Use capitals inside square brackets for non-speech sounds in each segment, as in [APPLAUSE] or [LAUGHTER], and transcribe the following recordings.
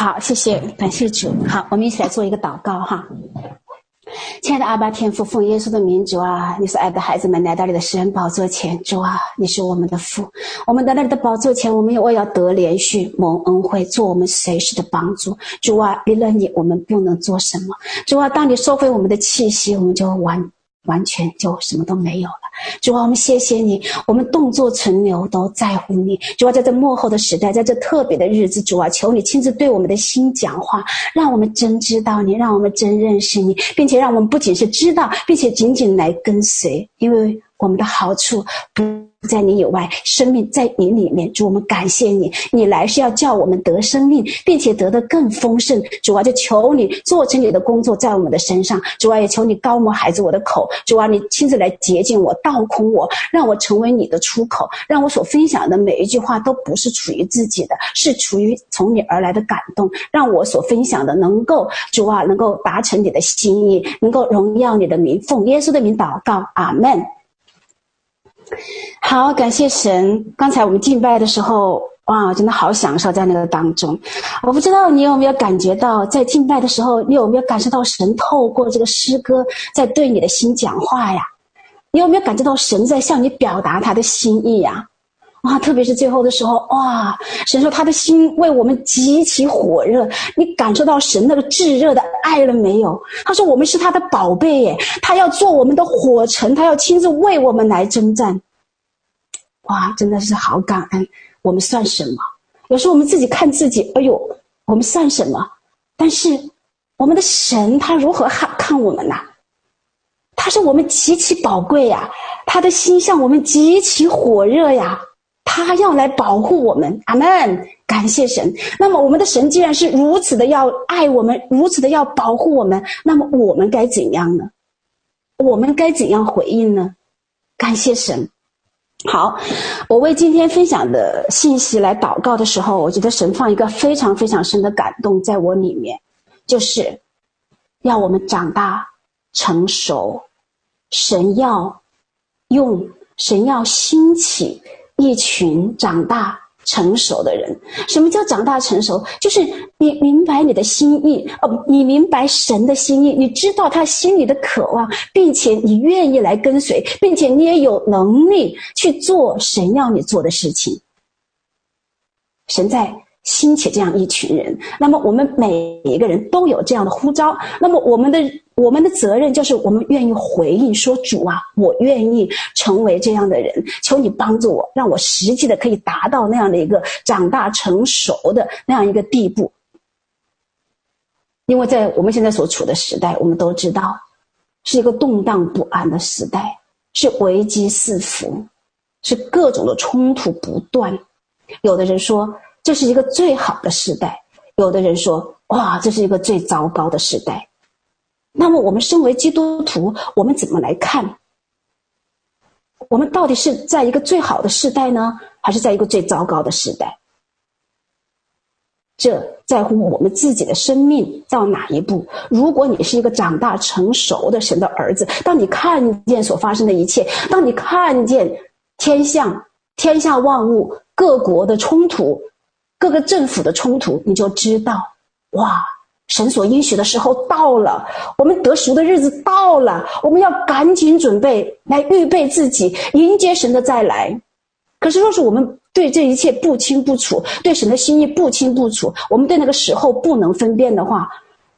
好，谢谢，感谢主。好，我们一起来做一个祷告哈。亲爱的阿爸天父，奉耶稣的名，主啊，你所爱的孩子们来到你的施恩宝座前，主啊，你是我们的父，我们来到你的宝座前，我们也为要得连续、蒙恩惠，做我们随时的帮助。主啊，离了你，我们不能做什么。主啊，当你收回我们的气息，我们就完。完全就什么都没有了，主啊，我们谢谢你，我们动作存留都在乎你。主啊，在这幕后的时代，在这特别的日子，主啊，求你亲自对我们的心讲话，让我们真知道你，让我们真认识你，并且让我们不仅是知道，并且紧紧来跟随，因为我们的好处不。在你以外，生命在你里面。主，我们感谢你，你来是要叫我们得生命，并且得的更丰盛。主啊，就求你做成你的工作在我们的身上。主啊，也求你高抹孩子我的口。主啊，你亲自来洁净我，倒空我，让我成为你的出口，让我所分享的每一句话都不是出于自己的，是出于从你而来的感动。让我所分享的能够，主啊，能够达成你的心意，能够荣耀你的名。奉耶稣的名祷告，阿门。好，感谢神。刚才我们敬拜的时候，哇，真的好享受在那个当中。我不知道你有没有感觉到，在敬拜的时候，你有没有感受到神透过这个诗歌在对你的心讲话呀？你有没有感觉到神在向你表达他的心意呀？哇，特别是最后的时候，哇，神说他的心为我们极其火热。你感受到神那个炙热的爱了没有？他说我们是他的宝贝耶，他要做我们的火城，他要亲自为我们来征战。哇，真的是好感恩！我们算什么？有时候我们自己看自己，哎呦，我们算什么？但是我们的神他如何看看我们呢？他说我们极其宝贵呀，他的心向我们极其火热呀。他要来保护我们，阿门！感谢神。那么，我们的神既然是如此的要爱我们，如此的要保护我们，那么我们该怎样呢？我们该怎样回应呢？感谢神。好，我为今天分享的信息来祷告的时候，我觉得神放一个非常非常深的感动在我里面，就是要我们长大成熟。神要用，神要兴起。一群长大成熟的人，什么叫长大成熟？就是你明白你的心意，哦，你明白神的心意，你知道他心里的渴望，并且你愿意来跟随，并且你也有能力去做神要你做的事情。神在兴起这样一群人，那么我们每一个人都有这样的呼召，那么我们的。我们的责任就是，我们愿意回应说：“主啊，我愿意成为这样的人，求你帮助我，让我实际的可以达到那样的一个长大成熟的那样一个地步。”因为在我们现在所处的时代，我们都知道是一个动荡不安的时代，是危机四伏，是各种的冲突不断。有的人说这是一个最好的时代，有的人说哇，这是一个最糟糕的时代。那么，我们身为基督徒，我们怎么来看？我们到底是在一个最好的时代呢，还是在一个最糟糕的时代？这在乎我们自己的生命到哪一步。如果你是一个长大成熟的神的儿子，当你看见所发生的一切，当你看见天象、天下万物、各国的冲突、各个政府的冲突，你就知道，哇！神所应许的时候到了，我们得赎的日子到了，我们要赶紧准备来预备自己，迎接神的再来。可是，若是我们对这一切不清不楚，对神的心意不清不楚，我们对那个时候不能分辨的话，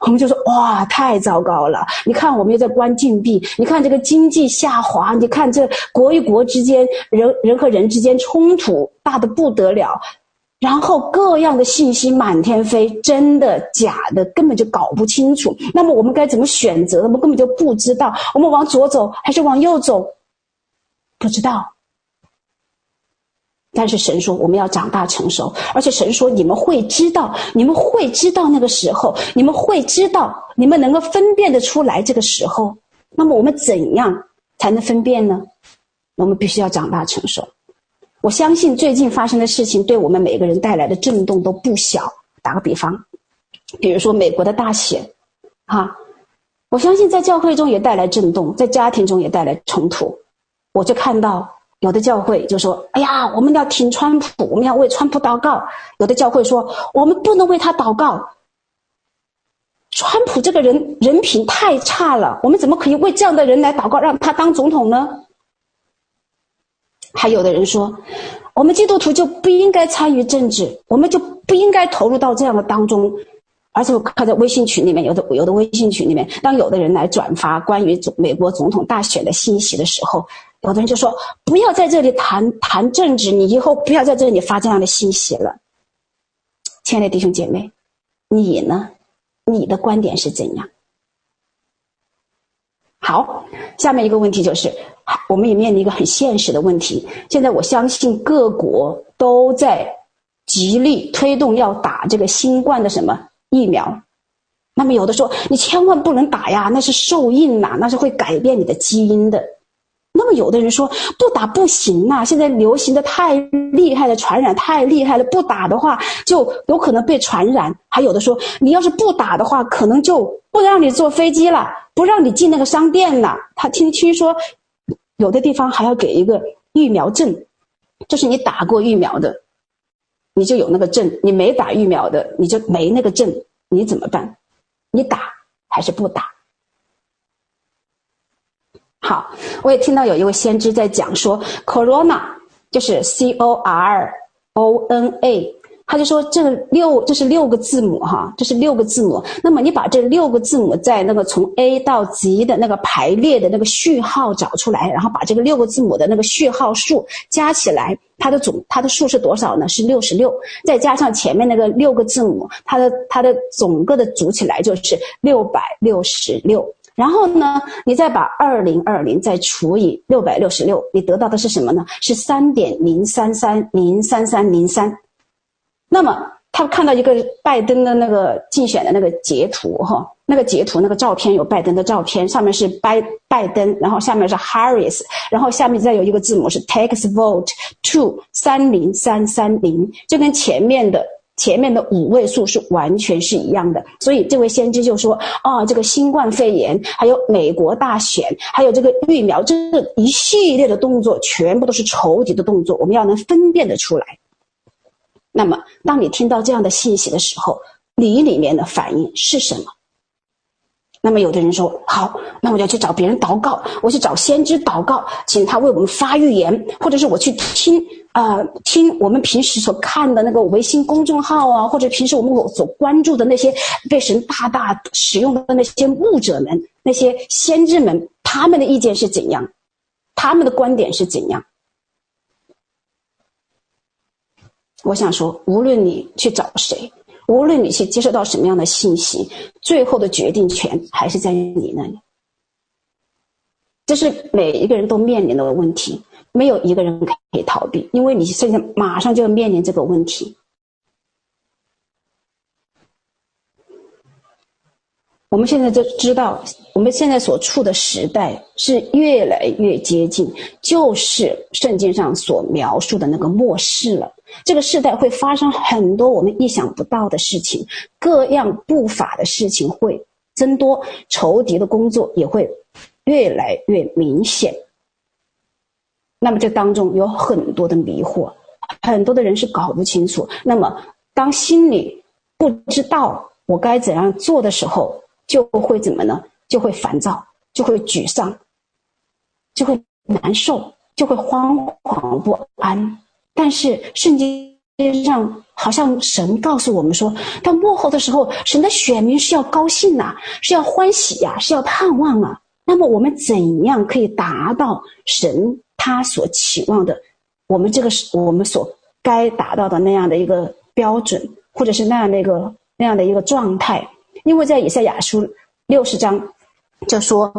我们就说：哇，太糟糕了！你看，我们又在关禁闭，你看这个经济下滑，你看这国与国之间，人人和人之间冲突大得不得了。然后各样的信息满天飞，真的假的根本就搞不清楚。那么我们该怎么选择？我们根本就不知道，我们往左走还是往右走，不知道。但是神说我们要长大成熟，而且神说你们会知道，你们会知道那个时候，你们会知道，你们能够分辨得出来这个时候。那么我们怎样才能分辨呢？我们必须要长大成熟。我相信最近发生的事情对我们每个人带来的震动都不小。打个比方，比如说美国的大选，哈，我相信在教会中也带来震动，在家庭中也带来冲突。我就看到有的教会就说：“哎呀，我们要挺川普，我们要为川普祷告。”有的教会说：“我们不能为他祷告。川普这个人人品太差了，我们怎么可以为这样的人来祷告，让他当总统呢？”还有的人说：“我们基督徒就不应该参与政治，我们就不应该投入到这样的当中。”而且我看在微信群里面，有的有的微信群里面，当有的人来转发关于美国总统大选的信息的时候，有的人就说：“不要在这里谈谈政治，你以后不要在这里发这样的信息了。”亲爱的弟兄姐妹，你呢？你的观点是怎样？好，下面一个问题就是，我们也面临一个很现实的问题。现在我相信各国都在极力推动要打这个新冠的什么？疫苗，那么有的说你千万不能打呀，那是受孕呐，那是会改变你的基因的。那么有的人说不打不行呐，现在流行的太厉害了，传染太厉害了，不打的话就有可能被传染。还有的说你要是不打的话，可能就不让你坐飞机了，不让你进那个商店了。他听听说有的地方还要给一个疫苗证，就是你打过疫苗的。你就有那个证，你没打疫苗的，你就没那个证，你怎么办？你打还是不打？好，我也听到有一位先知在讲说，Corona 就是 C O R O N A。他就说这个六这是六个字母哈，这是六个字母。那么你把这六个字母在那个从 A 到 Z 的那个排列的那个序号找出来，然后把这个六个字母的那个序号数加起来，它的总它的数是多少呢？是六十六。再加上前面那个六个字母，它的它的总个的组起来就是六百六十六。然后呢，你再把二零二零再除以六百六十六，你得到的是什么呢？是三点零三三零三三零三。那么他看到一个拜登的那个竞选的那个截图哈，那个截图那个照片有拜登的照片，上面是拜拜登，然后下面是 Harris，然后下面再有一个字母是 Text Vote Two 三零三三零，就跟前面的前面的五位数是完全是一样的。所以这位先知就说啊，这个新冠肺炎，还有美国大选，还有这个疫苗，这一系列的动作全部都是仇敌的动作，我们要能分辨得出来。那么，当你听到这样的信息的时候，你里面的反应是什么？那么，有的人说：“好，那我就去找别人祷告，我去找先知祷告，请他为我们发预言，或者是我去听、呃，听我们平时所看的那个微信公众号啊，或者平时我们所关注的那些被神大大使用的那些牧者们、那些先知们，他们的意见是怎样？他们的观点是怎样？”我想说，无论你去找谁，无论你去接受到什么样的信息，最后的决定权还是在你那里。这是每一个人都面临的问题，没有一个人可以逃避，因为你现在马上就要面临这个问题。我们现在就知道，我们现在所处的时代是越来越接近，就是圣经上所描述的那个末世了。这个时代会发生很多我们意想不到的事情，各样不法的事情会增多，仇敌的工作也会越来越明显。那么这当中有很多的迷惑，很多的人是搞不清楚。那么当心里不知道我该怎样做的时候，就会怎么呢？就会烦躁，就会沮丧，就会难受，就会惶惶不安。但是圣经上好像神告诉我们说，到幕后的时候，神的选民是要高兴呐、是要欢喜呀、是要盼望啊。那么我们怎样可以达到神他所期望的，我们这个是我们所该达到的那样的一个标准，或者是那样的一个那样的一个状态？因为在以赛亚书六十章就说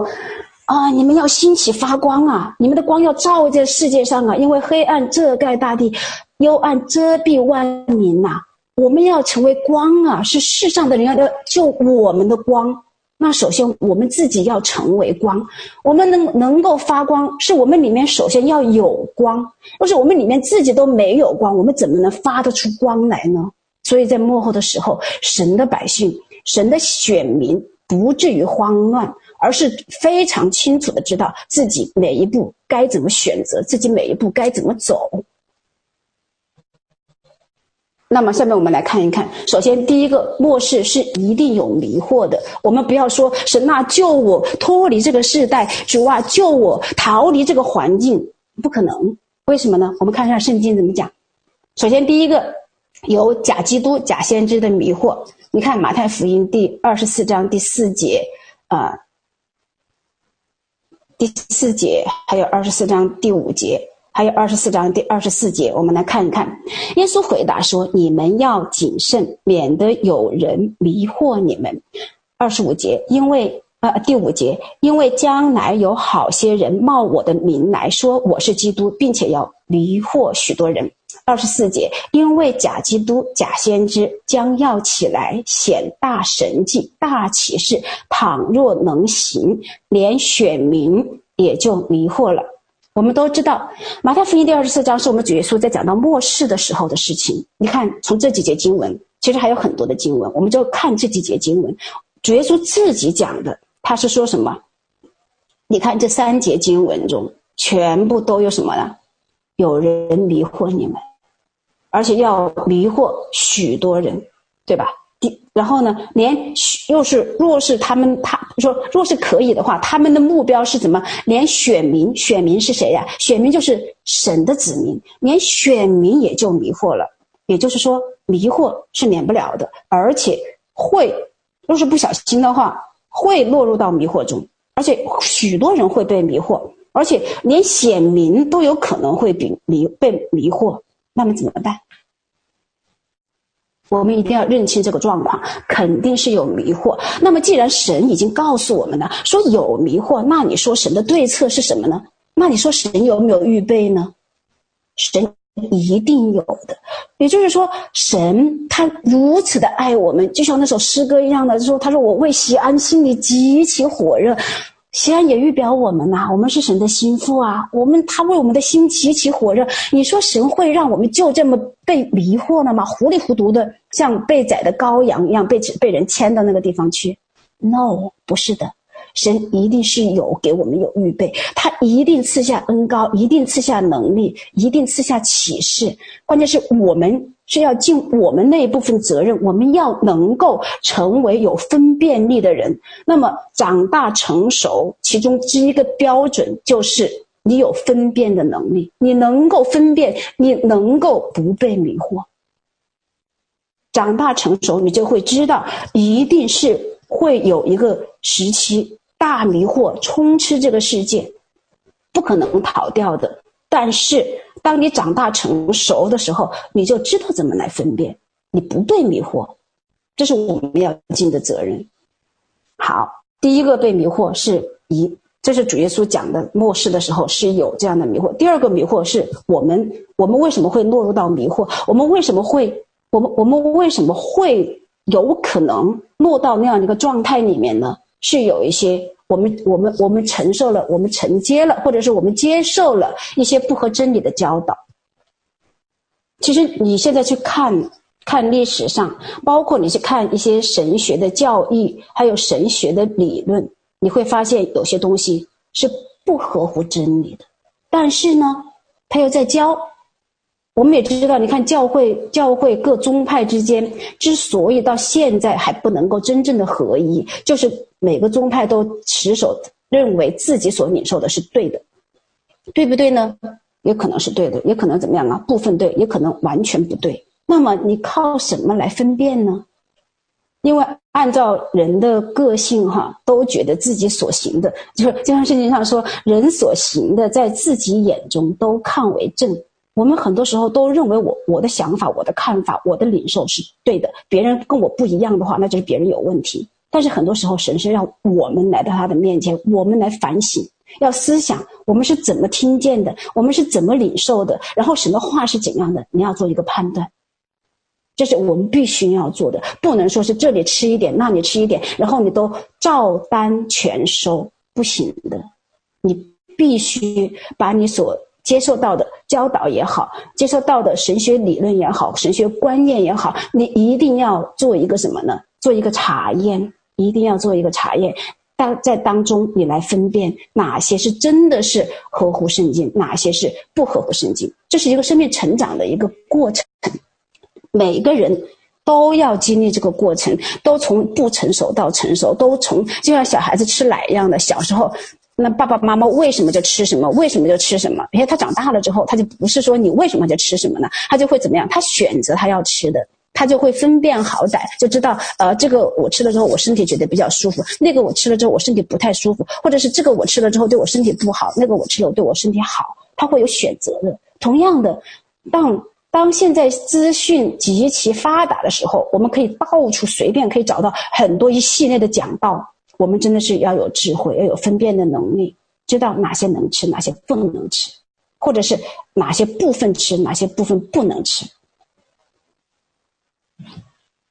啊，你们要兴起发光啊，你们的光要照在世界上啊，因为黑暗遮盖大地，幽暗遮蔽万民呐、我们要成为光啊，是世上的人要要救我们的光。那首先我们自己要成为光，我们能能够发光，是我们里面首先要有光。不是我们里面自己都没有光，我们怎么能发得出光来呢？所以在幕后的时候，神的百姓。神的选民不至于慌乱，而是非常清楚的知道自己每一步该怎么选择，自己每一步该怎么走。那么下面我们来看一看，首先第一个，末世是一定有迷惑的。我们不要说神啊救我脱离这个世代，主啊救我逃离这个环境，不可能。为什么呢？我们看一下圣经怎么讲。首先第一个，有假基督、假先知的迷惑。你看马太福音第二十四章第四节，啊、呃，第四节还有二十四章第五节。还有二十四章第二十四节，我们来看一看。耶稣回答说：“你们要谨慎，免得有人迷惑你们。”二十五节，因为呃，第五节，因为将来有好些人冒我的名来说我是基督，并且要迷惑许多人。二十四节，因为假基督、假先知将要起来显大神迹、大奇事，倘若能行，连选民也就迷惑了。我们都知道，马太福音第二十四章是我们主耶稣在讲到末世的时候的事情。你看，从这几节经文，其实还有很多的经文，我们就看这几节经文。主耶稣自己讲的，他是说什么？你看这三节经文中，全部都有什么呢？有人迷惑你们，而且要迷惑许多人，对吧？然后呢，连又是若是他们他说若是可以的话，他们的目标是怎么？连选民，选民是谁呀？选民就是神的子民，连选民也就迷惑了。也就是说，迷惑是免不了的，而且会，若是不小心的话，会落入到迷惑中，而且许多人会被迷惑，而且连选民都有可能会被迷被迷惑。那么怎么办？我们一定要认清这个状况，肯定是有迷惑。那么，既然神已经告诉我们了，说有迷惑，那你说神的对策是什么呢？那你说神有没有预备呢？神一定有的。也就是说，神他如此的爱我们，就像那首诗歌一样的，就说他说我为西安心里极其火热。西安也预表我们呐、我们是神的心腹啊，我们他为我们的心极其火热。你说神会让我们就这么被迷惑了吗？糊里糊涂的，像被宰的羔羊一样被被人牵到那个地方去？No，不是的，神一定是有给我们有预备，他一定赐下恩膏，一定赐下能力，一定赐下启示。关键是我们。是要尽我们那一部分责任，我们要能够成为有分辨力的人。那么长大成熟，其中之一个标准就是你有分辨的能力，你能够分辨，你能够不被迷惑。长大成熟，你就会知道，一定是会有一个时期，大迷惑充斥这个世界，不可能逃掉的。但是，当你长大成熟的时候，你就知道怎么来分辨，你不被迷惑，这是我们要尽的责任。好，第一个被迷惑是一，这是主耶稣讲的末世的时候是有这样的迷惑。第二个迷惑是我们，我们为什么会落入到迷惑？我们为什么会，我们我们为什么会有可能落到那样一个状态里面呢？是有一些。我们我们我们承受了，我们承接了，或者是我们接受了一些不合真理的教导。其实你现在去看看历史上，包括你去看一些神学的教义，还有神学的理论，你会发现有些东西是不合乎真理的。但是呢，他又在教。我们也知道，你看教会教会各宗派之间之所以到现在还不能够真正的合一，就是。每个宗派都持守认为自己所领受的是对的，对不对呢？也可能是对的，也可能怎么样啊？部分对，也可能完全不对。那么你靠什么来分辨呢？因为按照人的个性，哈，都觉得自己所行的，就是就像圣经上说，人所行的，在自己眼中都看为正。我们很多时候都认为我我的想法、我的看法、我的领受是对的，别人跟我不一样的话，那就是别人有问题。但是很多时候，神是让我们来到他的面前，我们来反省，要思想我们是怎么听见的，我们是怎么领受的，然后什么话是怎样的，你要做一个判断，这是我们必须要做的，不能说是这里吃一点，那里吃一点，然后你都照单全收，不行的，你必须把你所接受到的教导也好，接受到的神学理论也好，神学观念也好，你一定要做一个什么呢？做一个查验。一定要做一个查验，当在当中，你来分辨哪些是真的是合乎圣经，哪些是不合乎圣经。这是一个生命成长的一个过程，每个人都要经历这个过程，都从不成熟到成熟，都从就像小孩子吃奶一样的，小时候。那爸爸妈妈为什么就吃什么？为什么就吃什么？因为他长大了之后，他就不是说你为什么就吃什么呢？他就会怎么样？他选择他要吃的，他就会分辨好歹，就知道呃，这个我吃了之后我身体觉得比较舒服，那个我吃了之后我身体不太舒服，或者是这个我吃了之后对我身体不好，那个我吃了对我身体好，他会有选择的。同样的，当当现在资讯极其发达的时候，我们可以到处随便可以找到很多一系列的讲道。我们真的是要有智慧，要有分辨的能力，知道哪些能吃，哪些不能吃，或者是哪些部分吃，哪些部分不能吃。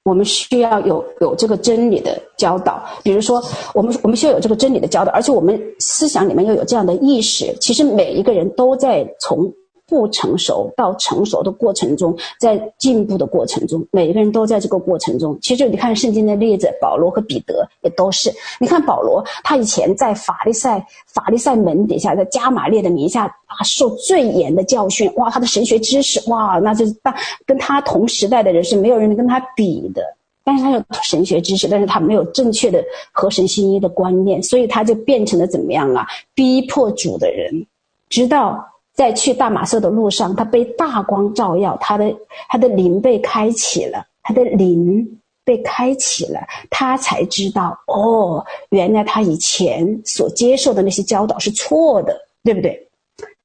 我们需要有有这个真理的教导，比如说，我们我们需要有这个真理的教导，而且我们思想里面要有这样的意识。其实每一个人都在从。不成熟到成熟的过程中，在进步的过程中，每一个人都在这个过程中。其实你看圣经的例子，保罗和彼得也都是。你看保罗，他以前在法利赛法利赛门底下，在加玛列的名下啊，受最严的教训。哇，他的神学知识，哇，那就是当跟他同时代的人是没有人能跟他比的。但是他有神学知识，但是他没有正确的合神心意的观念，所以他就变成了怎么样啊？逼迫主的人，直到。在去大马色的路上，他被大光照耀，他的他的灵被开启了，他的灵被开启了，他才知道哦，原来他以前所接受的那些教导是错的，对不对？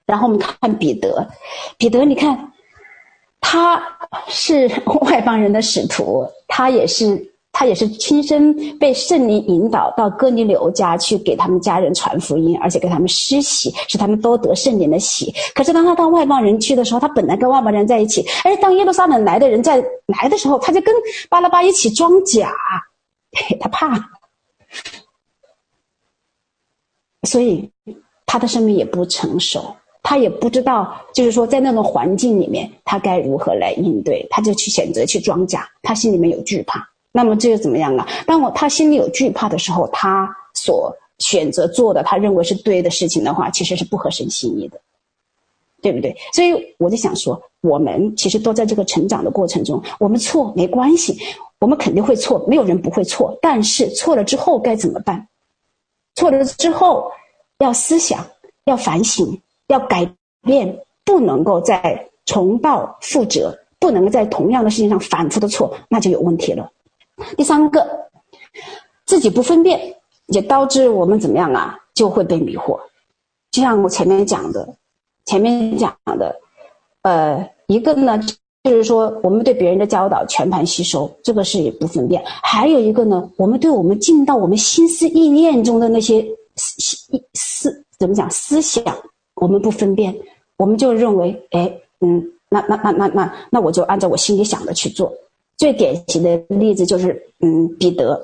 然后我们看彼得，彼得，你看，他是外邦人的使徒，他也是。他也是亲身被圣灵引导到哥尼流家去给他们家人传福音，而且给他们施洗，使他们都得圣灵的洗。可是当他到外邦人去的时候，他本来跟外邦人在一起，而当耶路撒冷来的人在来的时候，他就跟巴拉巴一起装假，他怕，所以他的生命也不成熟，他也不知道，就是说在那种环境里面他该如何来应对，他就去选择去装假，他心里面有惧怕。那么这又怎么样啊？当我他心里有惧怕的时候，他所选择做的，他认为是对的事情的话，其实是不合神心意的，对不对？所以我就想说，我们其实都在这个成长的过程中，我们错没关系，我们肯定会错，没有人不会错。但是错了之后该怎么办？错了之后要思想，要反省，要改变，不能够再重蹈覆辙，不能够在同样的事情上反复的错，那就有问题了。第三个，自己不分辨，也导致我们怎么样啊？就会被迷惑。就像我前面讲的，前面讲的，呃，一个呢，就是说我们对别人的教导全盘吸收，这个是不分辨；还有一个呢，我们对我们进到我们心思意念中的那些思思怎么讲思想，我们不分辨，我们就认为，哎，嗯，那那那那那那我就按照我心里想的去做。最典型的例子就是，嗯，彼得，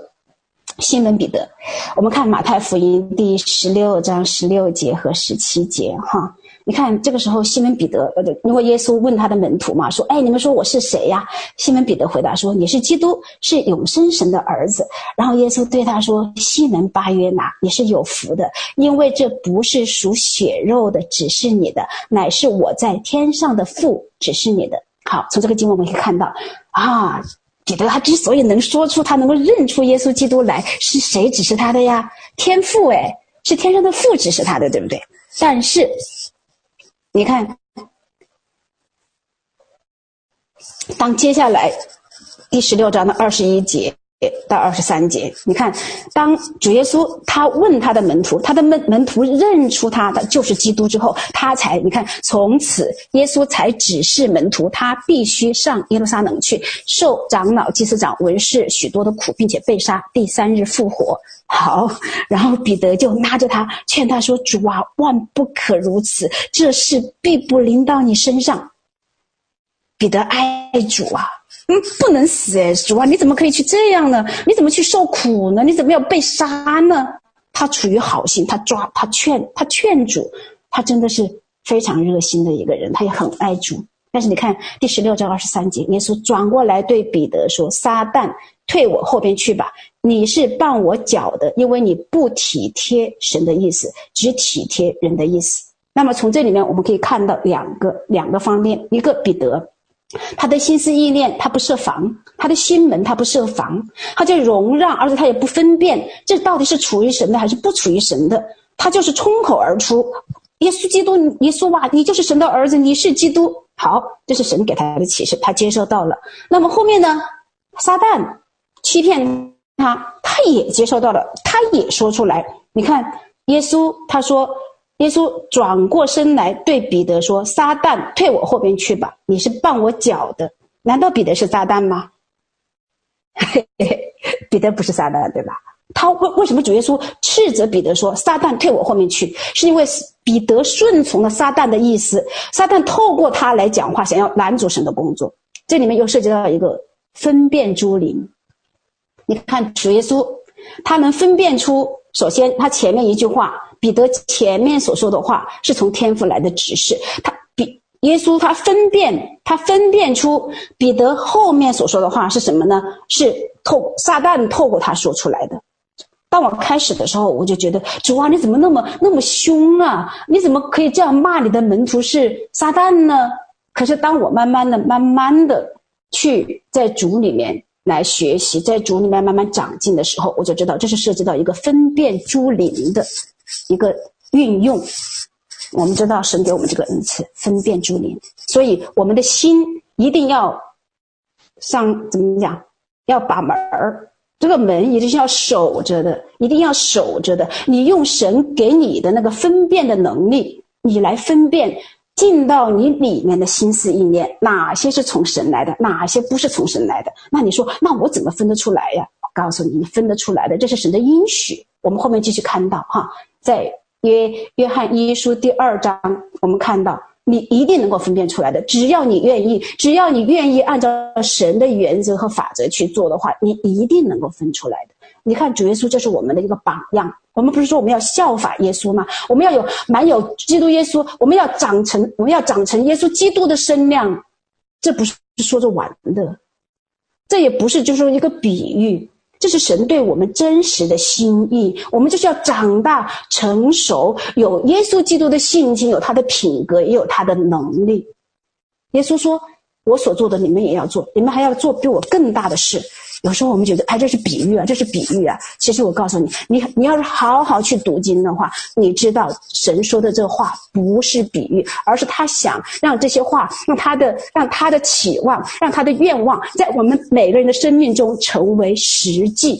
西门彼得。我们看马太福音第十六章十六节和十七节，哈，你看这个时候西门彼得，呃，因为耶稣问他的门徒嘛，说，哎，你们说我是谁呀？西门彼得回答说，你是基督，是永生神的儿子。然后耶稣对他说，西门巴约拿，你是有福的，因为这不是属血肉的只是你的，乃是我在天上的父只是你的。好，从这个经文我们可以看到，啊，彼得他之所以能说出他能够认出耶稣基督来，是谁指示他的呀？天父哎，是天上的父指示他的，对不对？但是，你看，当接下来第十六章的二十一节。到二十三节，你看，当主耶稣他问他的门徒，他的门门徒认出他的就是基督之后，他才你看，从此耶稣才指示门徒，他必须上耶路撒冷去，受长老、祭司长、文士许多的苦，并且被杀，第三日复活。好，然后彼得就拉着他劝他说：“主啊，万不可如此，这事必不临到你身上。”彼得爱主啊。不能死哎，主啊，你怎么可以去这样呢？你怎么去受苦呢？你怎么要被杀呢？他出于好心，他抓他劝他劝主，他真的是非常热心的一个人，他也很爱主。但是你看第十六章二十三节，耶稣转过来对彼得说：“撒旦，退我后边去吧。你是绊我脚的，因为你不体贴神的意思，只体贴人的意思。那么从这里面我们可以看到两个两个方面，一个彼得，他的心思意念他不设防，他的心门他不设防，他就容让，而且他也不分辨这到底是处于神的还是不处于神的，他就是冲口而出。耶稣基督，耶稣哇，你就是神的儿子，你是基督。好，这是神给他的启示，他接受到了。那么后面呢？撒旦欺骗他，他也接受到了，他也说出来。你看，耶稣他说，耶稣转过身来对彼得说：“撒旦，退我后边去吧，你是绊我脚的。”难道彼得是撒旦吗？嘿嘿，彼得不是撒旦，对吧？他为为什么主耶稣斥责彼得说：“撒旦，退我后面去？”是因为彼得顺从了撒旦的意思，撒旦透过他来讲话，想要拦阻神的工作。这里面又涉及到一个分辨诸灵。你看主耶稣，他能分辨出，首先他前面一句话，彼得前面所说的话是从天父来的指示。他比耶稣他分辨，他分辨出彼得后面所说的话是什么呢？是透撒旦透过他说出来的。当我开始的时候，我就觉得主啊，你怎么那么那么凶啊？你怎么可以这样骂你的门徒是撒旦呢？可是当我慢慢的、慢慢的去在主里面来学习，在主里面慢慢长进的时候，我就知道这是涉及到一个分辨诸灵的一个运用。我们知道神给我们这个恩赐，分辨诸灵，所以我们的心一定要上怎么讲？要把门儿。这个门一定是要守着的，一定要守着的。你用神给你的那个分辨的能力，你来分辨进到你里面的心思意念，哪些是从神来的，哪些不是从神来的。那你说，那我怎么分得出来呀？我告诉你，你分得出来的，这是神的应许。我们后面继续看到哈，在约约翰一书第二章，我们看到。你一定能够分辨出来的，只要你愿意，只要你愿意按照神的原则和法则去做的话，你一定能够分出来的。你看主耶稣，这是我们的一个榜样。我们不是说我们要效法耶稣吗？我们要有满有基督耶稣，我们要长成，我们要长成耶稣基督的身量。这不是说着玩的，这也不是就是说一个比喻。这是神对我们真实的心意，我们就是要长大成熟，有耶稣基督的性情，有他的品格，也有他的能力。耶稣说：“我所做的，你们也要做，你们还要做比我更大的事。”有时候我们觉得，哎，这是比喻啊，这是比喻啊。其实我告诉你，你你要是好好去读经的话，你知道神说的这话不是比喻，而是他想让这些话，让他的让他的期望，让他的愿望，在我们每个人的生命中成为实际。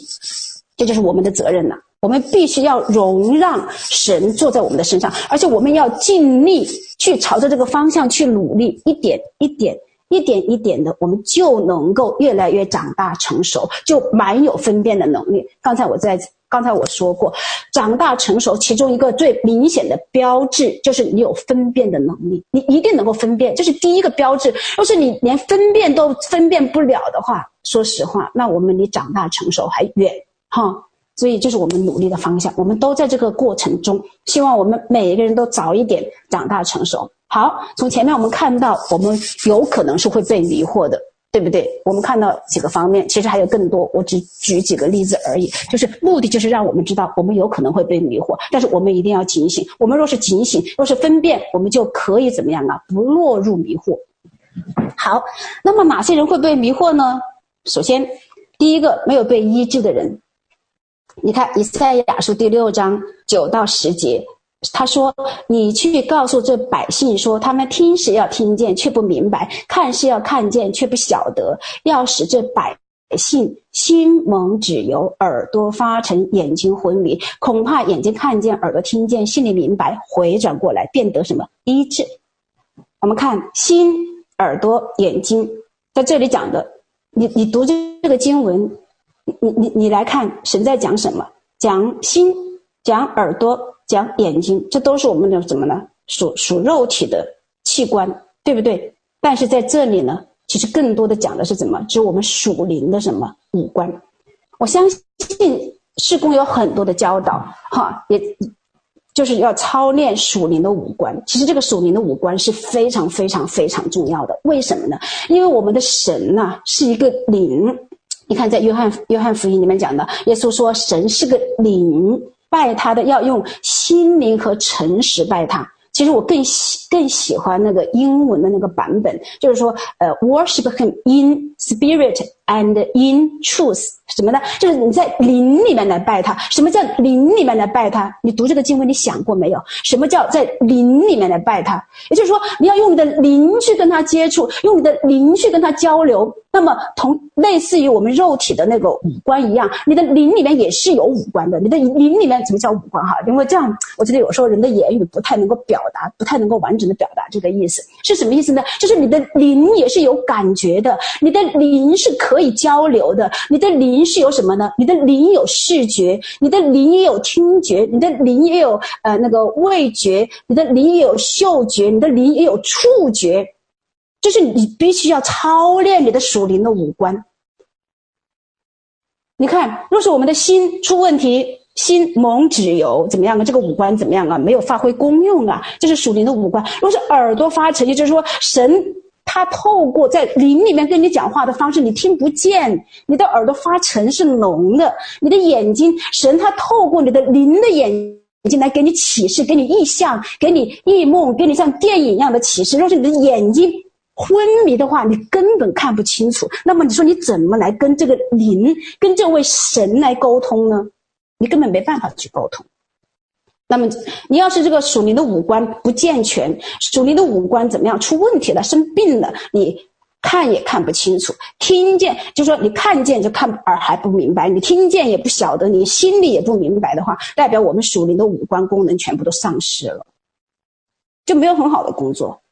这就是我们的责任了。我们必须要容让神坐在我们的身上，而且我们要尽力去朝着这个方向去努力，一点一点。一点一点的，我们就能够越来越长大成熟，就蛮有分辨的能力。刚才我在刚才我说过，长大成熟其中一个最明显的标志就是你有分辨的能力，你一定能够分辨，这是第一个标志。要是你连分辨都分辨不了的话，说实话，那我们离长大成熟还远哈。所以，这是我们努力的方向。我们都在这个过程中，希望我们每一个人都早一点长大成熟。好，从前面我们看到，我们有可能是会被迷惑的，对不对？我们看到几个方面，其实还有更多，我只举几个例子而已。就是目的就是让我们知道，我们有可能会被迷惑，但是我们一定要警醒。我们若是警醒，若是分辨，我们就可以怎么样啊？不落入迷惑。好，那么哪些人会被迷惑呢？首先，第一个没有被医治的人。你看以赛亚书第六章九到十节，他说：“你去告诉这百姓说，他们听是要听见，却不明白；看是要看见，却不晓得。要使这百姓心蒙脂油，耳朵发沉，眼睛昏迷，恐怕眼睛看见，耳朵听见，心里明白，回转过来，变得什么医治。”我们看心、耳朵、眼睛，在这里讲的，你你读这这个经文。你你你来看，神在讲什么？讲心，讲耳朵，讲眼睛，这都是我们的什么呢？属属肉体的器官，对不对？但是在这里呢，其实更多的讲的是什么？指我们属灵的什么五官？我相信事工有很多的教导，哈，也就是要操练属灵的五官。其实这个属灵的五官是非常非常非常重要的。为什么呢？因为我们的神呐、是一个灵。你看，在约翰约翰福音里面讲的，耶稣说神是个灵，拜他的要用心灵和诚实拜他。其实我更喜更喜欢那个英文的那个版本，就是说，呃，worship him in spirit and in truth，什么呢？就是你在灵里面来拜他。什么叫灵里面来拜他？你读这个经文，你想过没有？什么叫在灵里面来拜他？也就是说，你要用你的灵去跟他接触，用你的灵去跟他交流。那么，同类似于我们肉体的那个五官一样，你的灵里面也是有五官的。你的灵里面怎么叫五官？哈，因为这样，我觉得有时候人的言语不太能够表达，不太能够完整的表达这个意思。是什么意思呢？就是你的灵也是有感觉的，你的灵是可以交流的，你的灵是有什么呢？你的灵有视觉，你的灵也有听觉，你的灵也有呃那个味觉，你的灵也有嗅觉，你的灵也有触觉。就是你必须要操练你的属灵的五官。你看，若是我们的心出问题，心蒙脂油怎么样啊？这个五官怎么样啊？没有发挥功用啊！这是属灵的五官。若是耳朵发沉，也就是说，神他透过在灵里面跟你讲话的方式，你听不见，你的耳朵发沉是聋的。你的眼睛，神他透过你的灵的眼睛来给你启示，给你意象，给你异梦，给你像电影一样的启示。若是你的眼睛，昏迷的话，你根本看不清楚。那么你说你怎么来跟这个灵、跟这位神来沟通呢？你根本没办法去沟通。那么你要是这个属灵的五官不健全，属灵的五官怎么样出问题了、生病了，你看也看不清楚，听见就说你看见就看耳还不明白，你听见也不晓得，你心里也不明白的话，代表我们属灵的五官功能全部都丧失了，就没有很好的工作。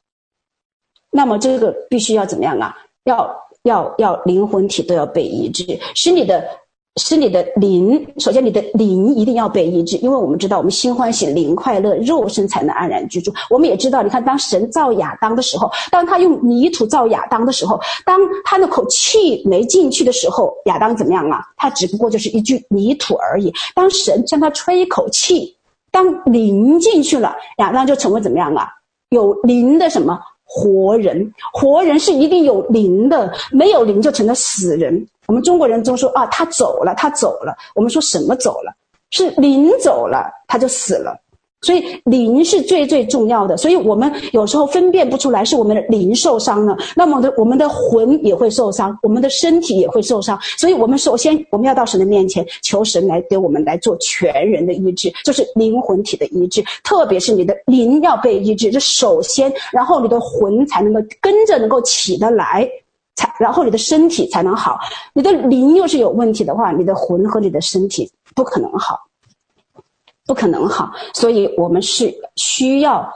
那么这个必须要怎么样啊？要要要灵魂体都要被医治，使你的使你的灵，首先你的灵一定要被医治，因为我们知道我们心欢喜灵快乐，肉身才能安然居住。我们也知道，你看当神造亚当的时候，当他用泥土造亚当的时候，当他那口气没进去的时候，亚当怎么样啊？他只不过就是一具泥土而已。当神向他吹一口气，当灵进去了，亚当就成为怎么样啊？有灵的什么？活人，活人是一定有灵的，没有灵就成了死人。我们中国人都说啊，他走了，他走了。我们说什么走了？是灵走了，他就死了。所以灵是最最重要的，所以我们有时候分辨不出来是我们的灵受伤了，那么的我们的魂也会受伤，我们的身体也会受伤。所以我们首先我们要到神的面前求神来给我们来做全人的医治，就是灵魂体的医治，特别是你的灵要被医治，这首先，然后你的魂才能够跟着能够起得来，才然后你的身体才能好。你的灵又是有问题的话，你的魂和你的身体不可能好。不可能好，所以我们是需要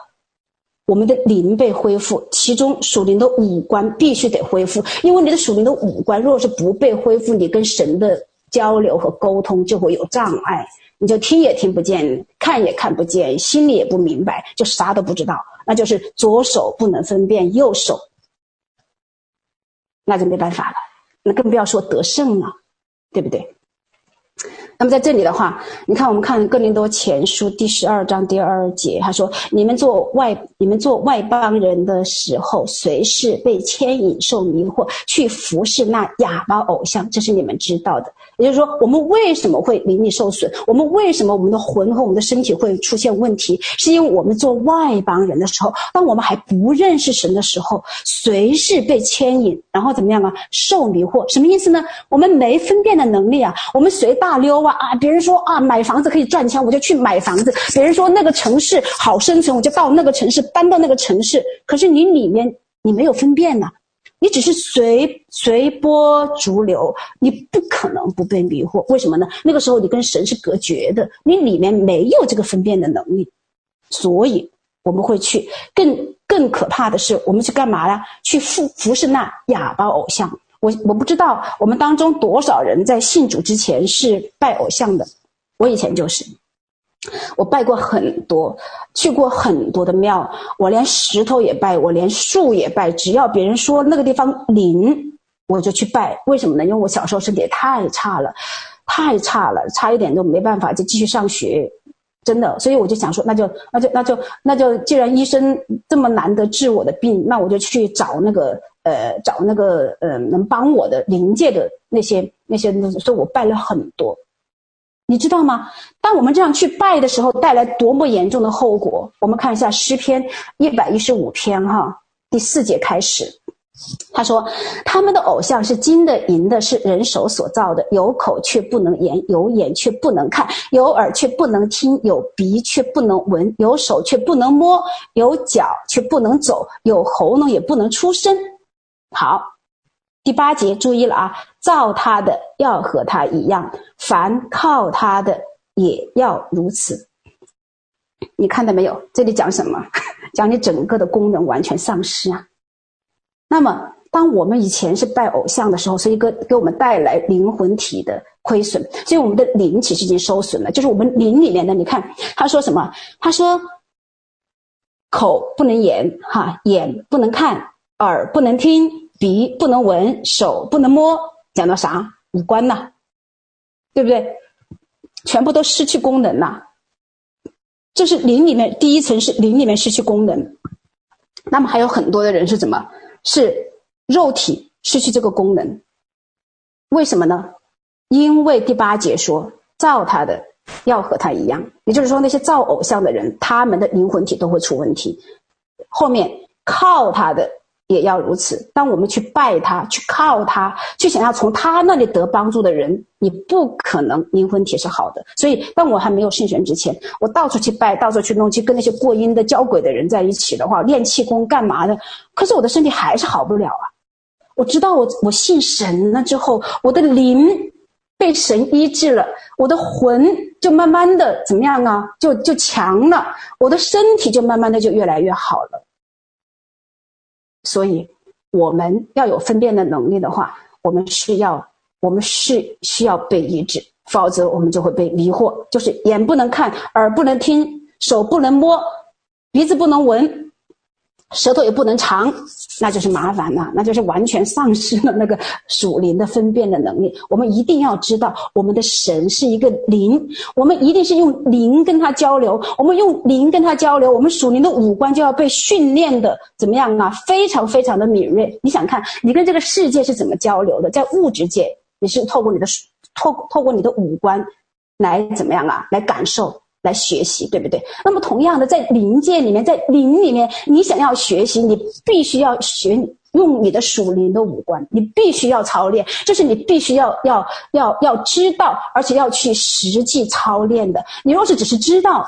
我们的灵被恢复，其中属灵的五官必须得恢复，因为你的属灵的五官若是不被恢复，你跟神的交流和沟通就会有障碍，你就听也听不见，看也看不见，心里也不明白，就啥都不知道，那就是左手不能分辨右手，那就没办法了，那更不要说得胜了，对不对？那么在这里的话，你看，我们看哥林多前书第十二章第二节，他说：“你们做外，你们做外邦人的时候，随时被牵引、受迷惑，去服侍那哑巴偶像，这是你们知道的。也就是说，我们为什么会灵力受损？我们为什么我们的魂和我们的身体会出现问题？是因为我们做外邦人的时候，当我们还不认识神的时候，随时被牵引，然后怎么样啊？受迷惑，什么意思呢？我们没分辨的能力啊，我们随大溜。”啊啊！别人说啊，买房子可以赚钱，我就去买房子。别人说那个城市好生存，我就到那个城市，搬到那个城市。可是你里面你没有分辨呐，你只是随随波逐流，你不可能不被迷惑。为什么呢？那个时候你跟神是隔绝的，你里面没有这个分辨的能力，所以我们会去。更更可怕的是，我们去干嘛呀？去服服侍那哑巴偶像。我我不知道我们当中多少人在信主之前是拜偶像的，我以前就是，我拜过很多，去过很多的庙，我连石头也拜，我连树也拜，只要别人说那个地方灵，我就去拜。为什么呢？因为我小时候身体太差了，太差了，差一点都没办法就继续上学，真的。所以我就想说，那就那就那就那就，既然医生这么难得治我的病，那我就去找那个。呃找那个呃能帮我的灵界的那些那些，所以我拜了很多。你知道吗？当我们这样去拜的时候，带来多么严重的后果？我们看一下诗篇一百一十五篇哈，第四节开始，他说：“他们的偶像是金的、银的，是人手所造的，有口却不能言，有眼却不能看，有耳却不能听，有鼻却不能闻，有手却不能摸，有脚却不能走，有喉咙也不能出声。”好。第八节注意了啊，造他的要和他一样，凡靠他的也要如此。你看到没有？这里讲什么？[LAUGHS] 讲你整个的功能完全丧失啊。那么，当我们以前是拜偶像的时候，是一个给我们带来灵魂体的亏损，所以我们的灵其实已经受损了。就是我们灵里面的，你看他说什么？他说口不能言，哈，眼不能看，耳不能听。鼻不能闻，手不能摸，讲到啥？五官呐，对不对？全部都失去功能了。这是灵里面第一层，是灵里面失去功能。那么还有很多的人是怎么？是肉体失去这个功能。为什么呢？因为第八节说，造他的要和他一样，也就是说，那些造偶像的人，他们的灵魂体都会出问题。后面靠他的。也要如此。当我们去拜他、去靠他、去想要从他那里得帮助的人，你不可能灵魂体是好的。所以，当我还没有信神之前，我到处去拜，到处去弄，去跟那些过阴的、交鬼的人在一起的话，练气功干嘛的？可是我的身体还是好不了啊！我知道我，我我信神了之后，我的灵被神医治了，我的魂就慢慢的怎么样啊？就就强了，我的身体就慢慢的就越来越好了。所以，我们要有分辨的能力的话，我们是要，我们是需要被医治，否则我们就会被迷惑。就是眼不能看，耳不能听，手不能摸，鼻子不能闻。舌头也不能长，那就是麻烦了，那就是完全丧失了那个属灵的分辨的能力。我们一定要知道，我们的神是一个灵，我们一定是用灵跟他交流。我们用灵跟他交流，我们属灵的五官就要被训练的怎么样啊？非常非常的敏锐。你想看，你跟这个世界是怎么交流的？在物质界，你是透过你的透透过你的五官来怎么样啊？来感受。来学习，对不对？那么同样的，在灵界里面，在灵里面，你想要学习，你必须要学用你的属灵的五官，你必须要操练，这是你必须要要要要知道，而且要去实际操练的。你若是只是知道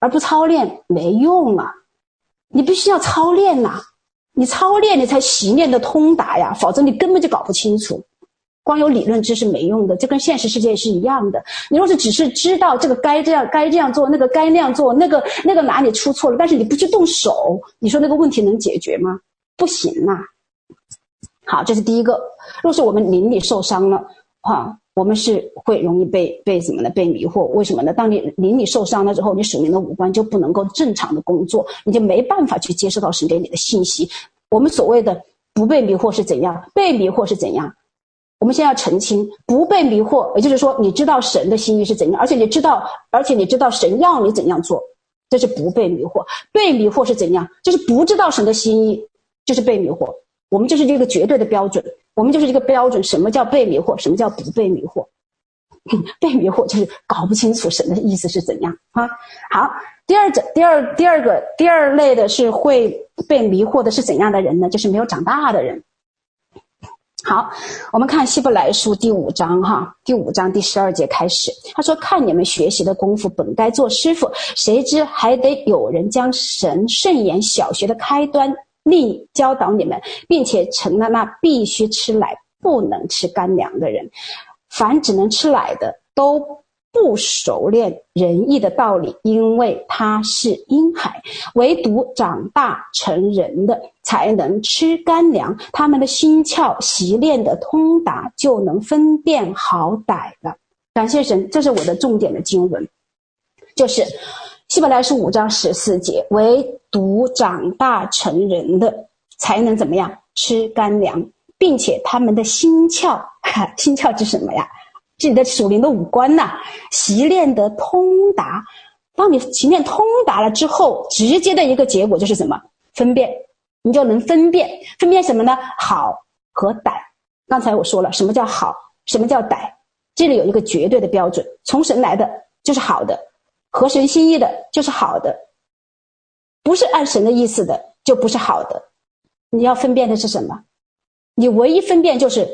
而不操练，没用啊！你必须要操练呐、你操练你才习练的通达呀，否则你根本就搞不清楚。光有理论知识没用的，这跟现实世界是一样的。你若是只是知道这个该这样该这样做，那个该那样做，那个那个哪里出错了，但是你不去动手，你说那个问题能解决吗？不行呐、啊。好，这是第一个。若是我们邻里受伤了，哈，我们是会容易被被什么呢？被迷惑。为什么呢？当你邻里受伤了之后，你属灵的五官就不能够正常的工作，你就没办法去接受到神给你的信息。我们所谓的不被迷惑是怎样？被迷惑是怎样？我们先要澄清，不被迷惑，也就是说，你知道神的心意是怎样，而且你知道，而且你知道神要你怎样做，这是不被迷惑。被迷惑是怎样？就是不知道神的心意，就是被迷惑。我们就是这个绝对的标准，我们就是这个标准。什么叫被迷惑？什么叫不被迷惑？[LAUGHS] 被迷惑就是搞不清楚神的意思是怎样啊。好，第二者，第二第二个第二类的是会被迷惑的是怎样的人呢？就是没有长大的人。好，我们看希伯来书第五章哈，第五章第十二节开始，他说：“看你们学习的功夫，本该做师傅，谁知还得有人将神圣言小学的开端另教导你们，并且成了那必须吃奶不能吃干粮的人。凡只能吃奶的，都。”不熟练仁义的道理，因为他是婴孩；唯独长大成人的，才能吃干粮。他们的心窍习练的通达，就能分辨好歹了。感谢神，这是我的重点的经文，就是希伯来书五章十四节：唯独长大成人的，才能怎么样吃干粮，并且他们的心窍，心窍是什么呀？自己的属灵的五官呐，习练得通达。当你习练通达了之后，直接的一个结果就是什么？分辨，你就能分辨，分辨什么呢？好和歹。刚才我说了，什么叫好，什么叫歹，这里有一个绝对的标准，从神来的就是好的，合神心意的就是好的，不是按神的意思的就不是好的。你要分辨的是什么？你唯一分辨就是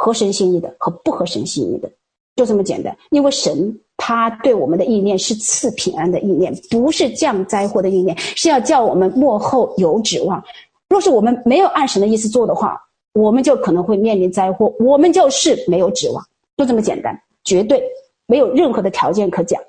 合神心意的和不合神心意的，就这么简单。因为神他对我们的意念是赐平安的意念，不是降灾祸的意念，是要叫我们末后有指望。若是我们没有按神的意思做的话，我们就可能会面临灾祸，我们就是没有指望，就这么简单，绝对没有任何的条件可讲。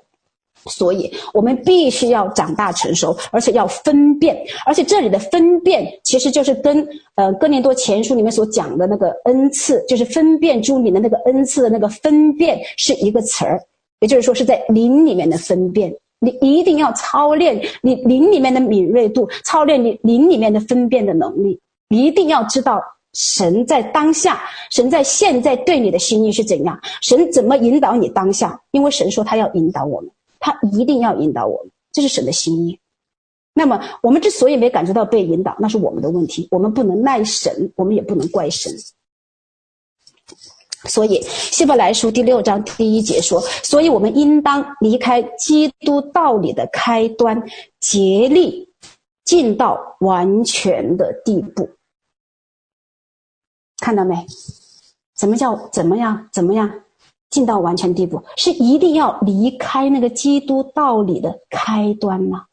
所以，我们必须要长大成熟，而且要分辨。而且这里的分辨，其实就是跟呃哥林多前书里面所讲的那个恩赐，就是分辨出你的那个恩赐的那个分辨是一个词儿。也就是说，是在灵里面的分辨。你一定要操练你灵里面的敏锐度，操练你灵里面的分辨的能力。你一定要知道神在当下，神在现在对你的心意是怎样，神怎么引导你当下。因为神说他要引导我们。他一定要引导我们，这是神的心意。那么我们之所以没感觉到被引导，那是我们的问题。我们不能赖神，我们也不能怪神。所以希伯来书第六章第一节说：“所以我们应当离开基督道理的开端，竭力进到完全的地步。”看到没？什么叫怎么样？怎么样？进到完全地步，是一定要离开那个基督道理的开端吗？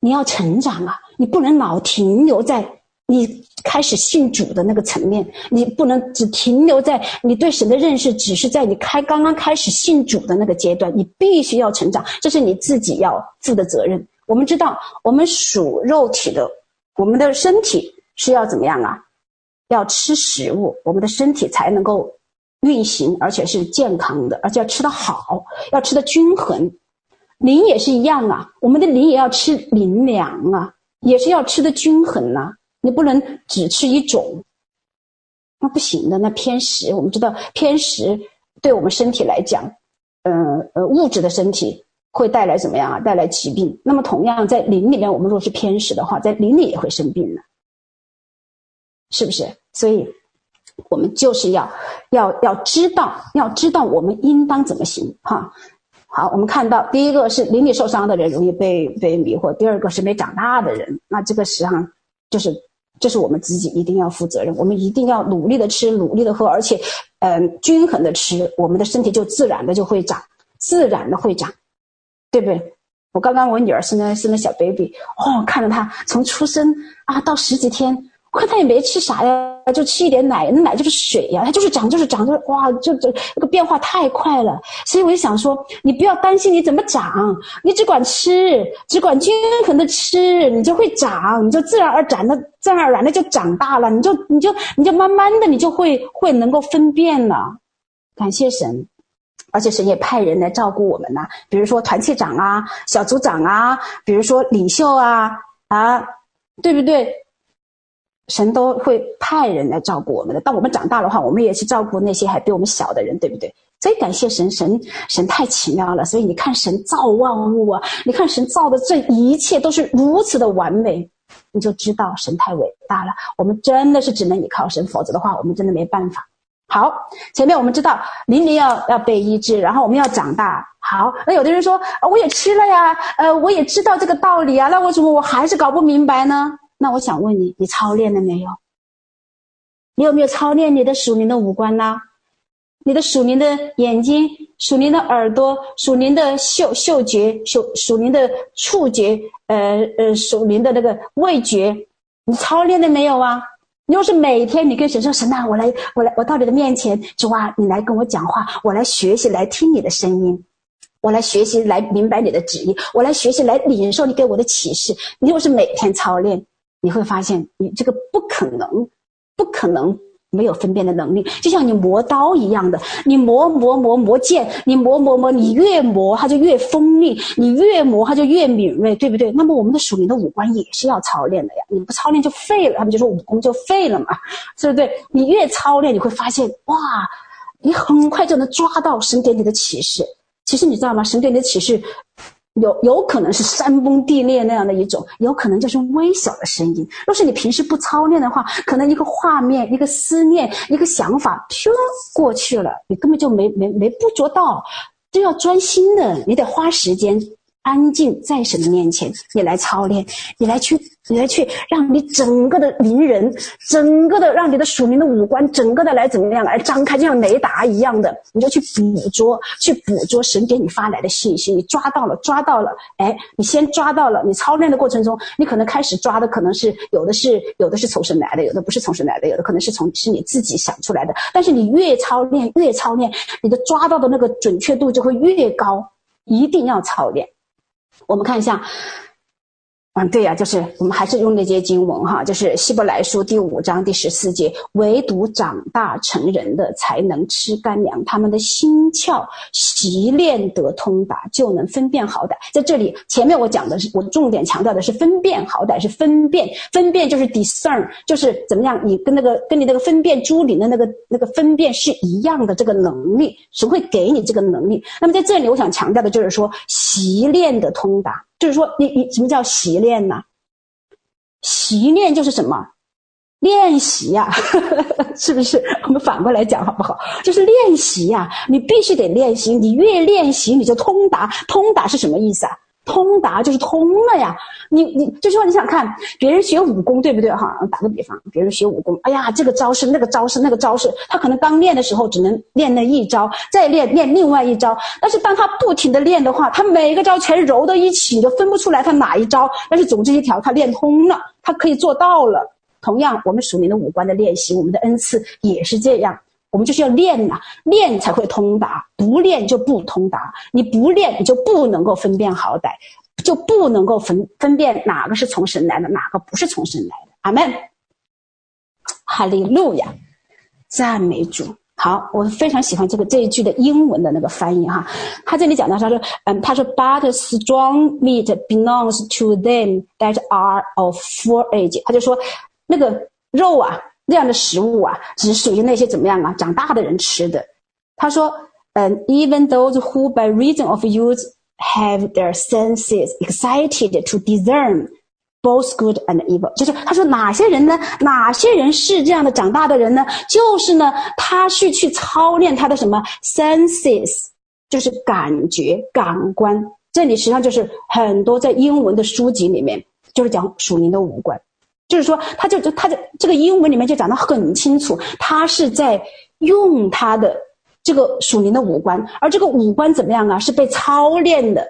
你要成长啊！你不能老停留在你开始信主的那个层面，你不能只停留在你对神的认识只是在你开刚刚开始信主的那个阶段，你必须要成长，这是你自己要负的责任。我们知道，我们属肉体的，我们的身体是要怎么样啊？要吃食物，我们的身体才能够。运行，而且是健康的，而且要吃得好，要吃得均衡。灵也是一样啊，我们的灵也要吃灵粮啊，也是要吃得均衡呐、你不能只吃一种，那不行的。那偏食，我们知道偏食对我们身体来讲，呃呃，物质的身体会带来怎么样啊？带来疾病。那么同样在灵里面，我们若是偏食的话，在灵里也会生病的，是不是？所以。我们就是要，要要知道，要知道我们应当怎么行哈。好，我们看到第一个是邻里受伤的人容易被被迷惑，第二个是没长大的人。那这个实际上就是，这是我们自己一定要负责任。我们一定要努力的吃，努力的喝，而且，嗯、均衡的吃，我们的身体就自然的就会长，自然的会长，对不对？我刚刚我女儿生了生了小 baby，哦，看着她从出生啊到十几天。看他也没吃啥呀，就吃一点奶，那奶就是水呀，他就是长，就是长，就是哇，就这那个变化太快了。所以我就想说，你不要担心你怎么长，你只管吃，只管均衡的吃，你就会长，你就自然而然的、自然而然的就长大了，你就你就你就慢慢的，你就会会能够分辨了。感谢神，而且神也派人来照顾我们呐、比如说团契长啊、小组长啊，比如说领袖啊啊，对不对？神都会派人来照顾我们的。当我们长大的话，我们也去照顾那些还比我们小的人，对不对？所以感谢神，神神太奇妙了。所以你看，神造万物啊，你看神造的这一切都是如此的完美，你就知道神太伟大了。我们真的是只能依靠神，否则的话，我们真的没办法。好，前面我们知道灵灵要要被医治，然后我们要长大。好，那有的人说，我也吃了呀，呃，我也知道这个道理啊，那为什么我还是搞不明白呢？那我想问你，你操练了没有？你有没有操练你的属灵的五官呢？你的属灵的眼睛、属灵的耳朵、属灵的嗅嗅觉、属属灵的触觉，呃呃，属灵的那个味觉，你操练了没有啊？你要是每天你跟神说神啊，我来我来我到你的面前，主啊，你来跟我讲话，我来学习来听你的声音，我来学习来明白你的旨意，我来学习来领受你给我的启示。你要是每天操练。你会发现，你这个不可能，不可能没有分辨的能力，就像你磨刀一样的，你磨磨磨磨剑，你磨磨磨，你越磨它就越锋利，你越磨它就越敏锐，对不对？那么我们的属灵的五官也是要操练的呀，你不操练就废了，他们就说武功就废了嘛，对不对？你越操练，你会发现，哇，你很快就能抓到神给你的启示。其实你知道吗？神给你的启示。有有可能是山崩地裂那样的一种，有可能就是微小的声音。若是你平时不操练的话，可能一个画面、一个思念、一个想法，飘过去了，你根本就没没没捕捉到，就要专心的，你得花时间。安静在神的面前，你来操练，你来去，你来去，让你整个的灵人，整个的让你的属灵的五官，整个的来怎么样来张开，就像雷达一样的，你就去捕捉，去捕捉神给你发来的信息，你抓到了，抓到了，哎，你先抓到了，你操练的过程中，你可能开始抓的可能是有的是有的是从神来的，有的不是从神来的，有的可能是从是你自己想出来的，但是你越操练越操练，你的抓到的那个准确度就会越高，一定要操练。我们看一下。嗯，对呀、就是我们还是用那些经文哈，就是希伯来书第五章第十四节，唯独长大成人的才能吃干粮，他们的心窍习练得通达，就能分辨好歹。在这里前面我讲的是，我重点强调的是分辨好歹，是分辨，分辨就是 discern，就是怎么样，你跟那个跟你那个分辨猪灵的那个那个分辨是一样的这个能力，神会给你这个能力。那么在这里我想强调的就是说，习练的通达。就是说你，你什么叫习练呢？习练就是什么？练习呀，[LAUGHS] 是不是？我们反过来讲好不好？就是练习呀，你必须得练习，你越练习你就通达。通达是什么意思啊？通达就是通了呀，你你就是说你想看别人学武功对不对哈？打个比方，别人学武功，哎呀，这个招式那个招式那个招式，他可能刚练的时候只能练那一招，再练练另外一招。但是当他不停的练的话，他每个招全揉到一起，都分不出来他哪一招。但是总之一条，他练通了，他可以做到了。同样，我们属灵的五官的练习，我们的恩赐也是这样。我们就是要练呐，练才会通达，不练就不通达。你不练，你就不能够分辨好歹，就不能够分分辨哪个是从神来的，哪个不是从神来的。阿门，哈利路亚，赞美主。好，我非常喜欢这个这一句的英文的那个翻译哈。他这里讲到他说，嗯，他说，But strong meat belongs to them that are of full age。他就说，那个肉啊。那样的食物啊，只属于那些怎么样啊，长大的人吃的。他说，嗯，even those who by reason of use have their senses excited to discern both good and evil，就是他说哪些人呢？哪些人是这样的长大的人呢？就是呢，他是去操练他的什么 senses，就是感觉、感官。这里实际上就是很多在英文的书籍里面，就是讲属灵的五官。就是说，他就就他就这个英文里面就讲得很清楚，他是在用他的这个属灵的五官，而这个五官怎么样啊？是被操练的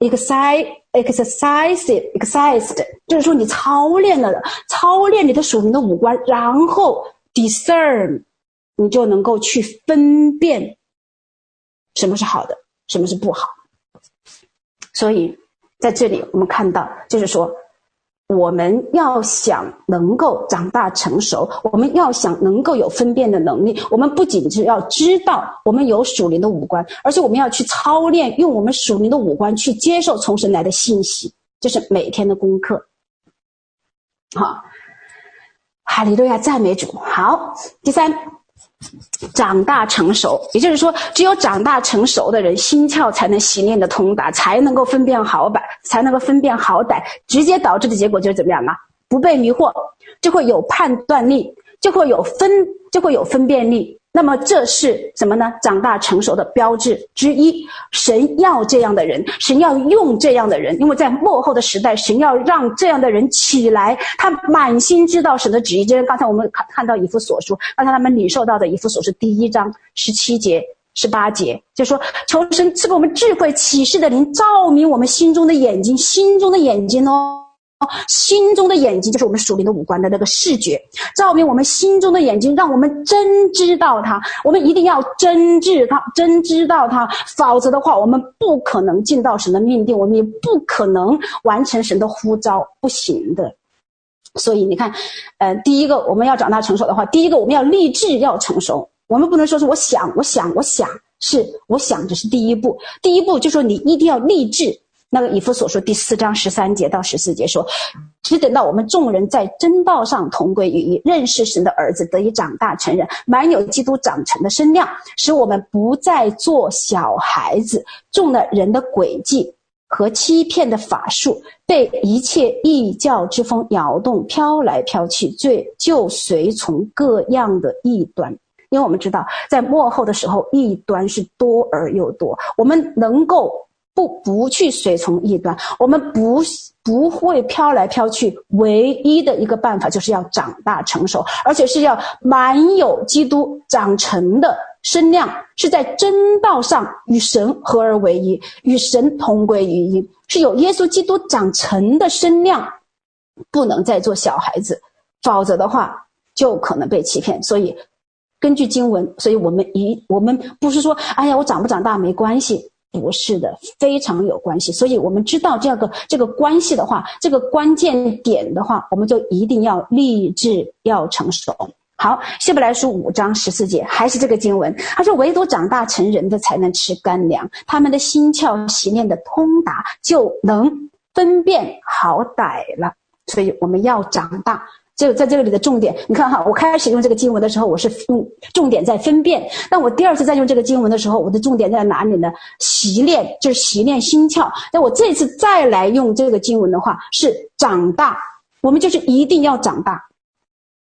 ，exercise exercise exercised，就是说你操练了的，操练你的属灵的五官，然后 discern，你就能够去分辨什么是好的，什么是不好。所以在这里我们看到，就是说。我们要想能够长大成熟，我们要想能够有分辨的能力，我们不仅是要知道我们有属灵的五官，而且我们要去操练，用我们属灵的五官去接受从神来的信息，这是每天的功课。好，哈利路亚，赞美主。好，第三。长大成熟，也就是说，只有长大成熟的人，心窍才能习练的通达，才能够分辨好歹，才能够分辨好歹，直接导致的结果就是怎么样啊？不被迷惑，就会有判断力，就会有分，就会有分辨力。那么这是什么呢？长大成熟的标志之一。神要这样的人，神要用这样的人，因为在末后的时代，神要让这样的人起来，他满心知道神的旨意。就是刚才我们看看到以弗所书，刚才他们领受到的以弗所书第一章十七节、十八节，就说求神赐给我们智慧启示的灵，照明我们心中的眼睛，心中的眼睛哦。心中的眼睛就是我们属灵的五官的那个视觉，照明我们心中的眼睛，让我们真知道他。我们一定要真知他，真知道他，否则的话，我们不可能进到神的命定，我们也不可能完成神的呼召，不行的。所以你看，呃，第一个我们要长大成熟的话，第一个我们要立志要成熟，我们不能说是我想，我想，我想，是我想，这是第一步。第一步就说你一定要立志。那个以弗所说第四章十三节到十四节说，只等到我们众人在真道上同归于一，认识神的儿子，得以长大成人，满有基督长成的身量，使我们不再做小孩子，中了人的诡计和欺骗的法术，被一切异教之风摇动，飘来飘去，最就随从各样的异端。因为我们知道，在末后的时候，异端是多而又多。我们能够不不去随从异端，我们不不会飘来飘去。唯一的一个办法，就是要长大成熟，而且是要满有基督长成的身量，是在真道上与神合而为一，与神同归于一，是有耶稣基督长成的身量，不能再做小孩子，否则的话就可能被欺骗。所以。根据经文，所以我们一我们不是说，哎呀，我长不长大没关系，不是的，非常有关系。所以我们知道这个这个关系的话，这个关键点的话，我们就一定要立志要成熟。好，希伯来书五章十四节还是这个经文，他说：“唯独长大成人的才能吃干粮，他们的心窍习练的通达，就能分辨好歹了。”所以我们要长大。就在这里的重点，你看哈，我开始用这个经文的时候，我是用重点在分辨；但我第二次再用这个经文的时候，我的重点在哪里呢？习练，就是习练心窍。那我这次再来用这个经文的话，是长大。我们就是一定要长大。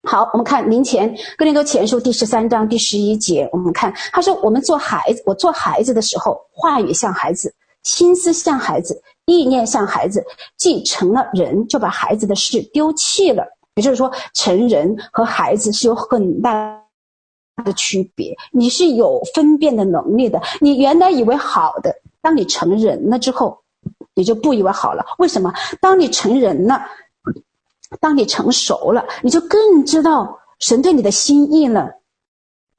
好，我们看林前哥林多前书第十三章第十一节，我们看他说：“我们做孩子，我做孩子的时候，话语像孩子，心思像孩子，意念像孩子。既成了人，就把孩子的事丢弃了。”也就是说，成人和孩子是有很大的区别。你是有分辨的能力的。你原来以为好的，当你成人了之后，你就不以为好了。为什么？当你成人了，当你成熟了，你就更知道神对你的心意了。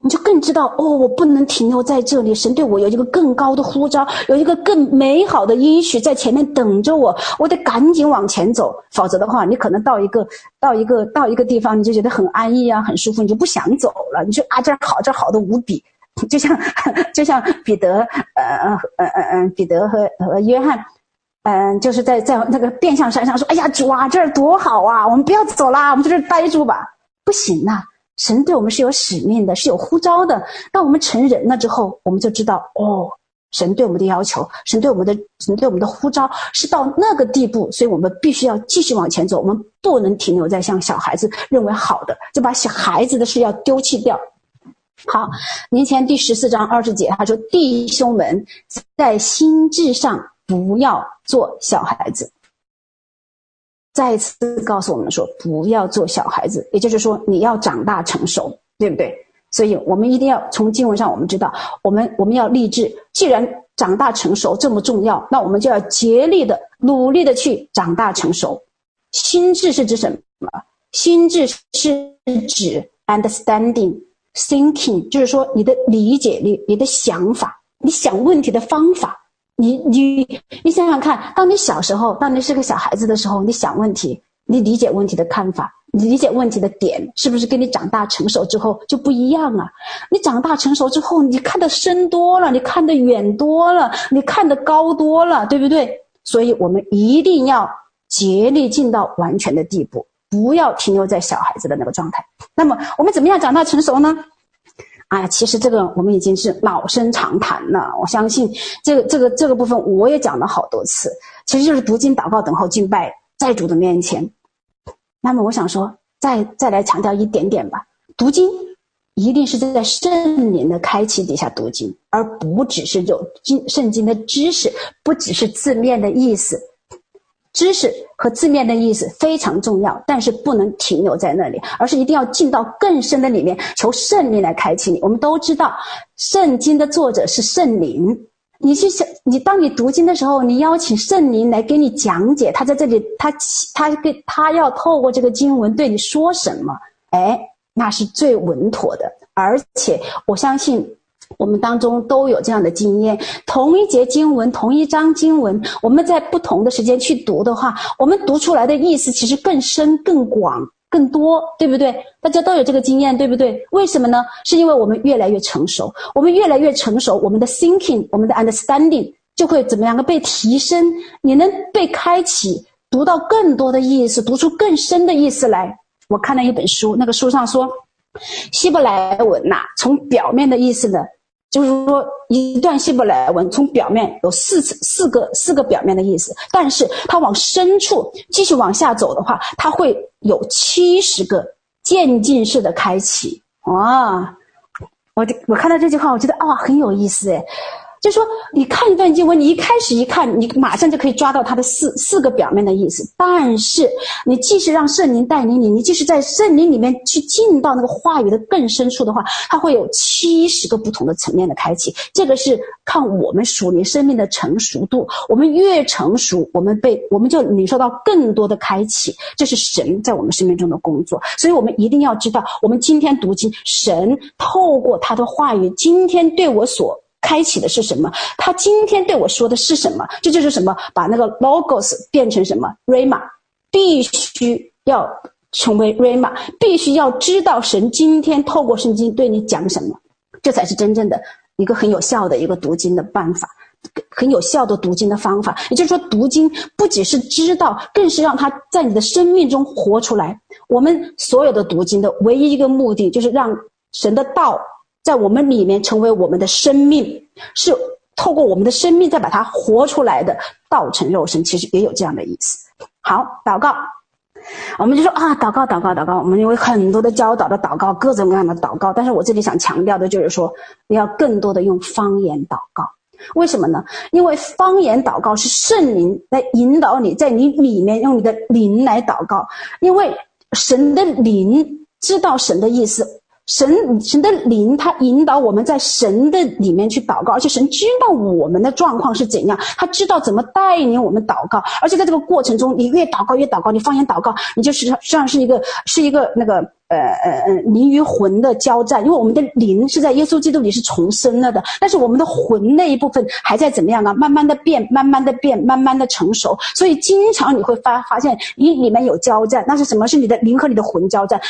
你就更知道哦，我不能停留在这里。神对我有一个更高的呼召，有一个更美好的应许在前面等着我，我得赶紧往前走。否则的话，你可能到一个到一个到一个地方，你就觉得很安逸啊，很舒服，你就不想走了。你说啊，这儿好，这儿好的无比，就像 [LAUGHS] 就像彼得，呃呃呃呃，彼得和和约翰，嗯、就是在在那个变相山上说，哎呀，主啊，这儿多好啊，我们不要走啦，我们在这儿待住吧。不行呐、神对我们是有使命的，是有呼召的。当我们成人了之后，我们就知道哦，神对我们的要求，神对我们的神对我们的呼召是到那个地步，所以我们必须要继续往前走。我们不能停留在像小孩子认为好的，就把小孩子的事要丢弃掉。好，年前第十四章二十节，他说：“弟兄们，在心智上不要做小孩子。”再次告诉我们说，不要做小孩子，也就是说，你要长大成熟，对不对？所以，我们一定要从经文上，我们知道，我们我们要立志，既然长大成熟这么重要，那我们就要竭力的、努力的去长大成熟。心智是指什么？心智是指 understanding、thinking，就是说你的理解力、你的想法、你想问题的方法。你你你想想看，当你小时候，当你是个小孩子的时候，你想问题，你理解问题的看法，你理解问题的点，是不是跟你长大成熟之后就不一样啊？你长大成熟之后，你看得深多了，你看得远多了，你看得高多了，对不对？所以我们一定要竭力进到完全的地步，不要停留在小孩子的那个状态。那么我们怎么样长大成熟呢？哎呀，其实这个我们已经是老生常谈了。我相信这个这个这个部分我也讲了好多次，其实就是读经、祷告、等候、敬拜，在主的面前。那么我想说，再再来强调一点点吧，读经一定是在圣灵的开启底下读经，而不只是有经圣经的知识，不只是字面的意思。知识和字面的意思非常重要，但是不能停留在那里，而是一定要进到更深的里面，求圣灵来开启你。我们都知道，圣经的作者是圣灵。你去想，你当你读经的时候，你邀请圣灵来给你讲解，他在这里，他他跟他要透过这个经文对你说什么？哎，那是最稳妥的。而且我相信。我们当中都有这样的经验，同一节经文，同一章经文，我们在不同的时间去读的话，我们读出来的意思其实更深、更广、更多，对不对？大家都有这个经验，对不对？为什么呢？是因为我们越来越成熟，我们越来越成熟，我们的 thinking，我们的 understanding 就会怎么样的被提升，你能被开启，读到更多的意思，读出更深的意思来。我看了一本书，那个书上说，希伯来文呐、从表面的意思呢。就是说，一段希伯来文从表面有四次四个四个表面的意思，但是它往深处继续往下走的话，它会有七十个渐进式的开启。哇，我我看到这句话，我觉得啊、很有意思诶。就说，你看一段经文，你一开始一看，你马上就可以抓到它的四四个表面的意思。但是，你即使让圣灵带领你，你即使在圣灵里面去进到那个话语的更深处的话，它会有七十个不同的层面的开启。这个是看我们属灵生命的成熟度。我们越成熟，我们被我们就领受到更多的开启。这是神在我们生命中的工作。所以我们一定要知道，我们今天读经，神透过他的话语，今天对我所。开启的是什么？他今天对我说的是什么？这就是什么？把那个 logos 变成什么？rama 必须要成为 rama，必须要知道神今天透过圣经对你讲什么，这才是真正的一个很有效的一个读经的办法，很有效的读经的方法。也就是说，读经不仅是知道，更是让他在你的生命中活出来。我们所有的读经的唯一一个目的，就是让神的道。在我们里面成为我们的生命，是透过我们的生命再把它活出来的，道成肉身，其实也有这样的意思。好，祷告，我们就说啊，祷告，祷告，祷告。我们有很多的教导的祷告，各种各样的祷告。但是我这里想强调的就是说，你要更多的用方言祷告。为什么呢？因为方言祷告是圣灵来引导你，在你里面用你的灵来祷告，因为神的灵知道神的意思。神神的灵，他引导我们在神的里面去祷告，而且神知道我们的状况是怎样，他知道怎么带领我们祷告，而且在这个过程中，你越祷告越祷告，你方言祷告，你就实际上是一个是一个那个。呃呃呃，灵与魂的交战，因为我们的灵是在耶稣基督里是重生了的，但是我们的魂那一部分还在怎么样啊？慢慢的变，慢慢的变，慢慢的成熟。所以经常你会发发现你里面有交战，那是什么？是你的灵和你的魂交战。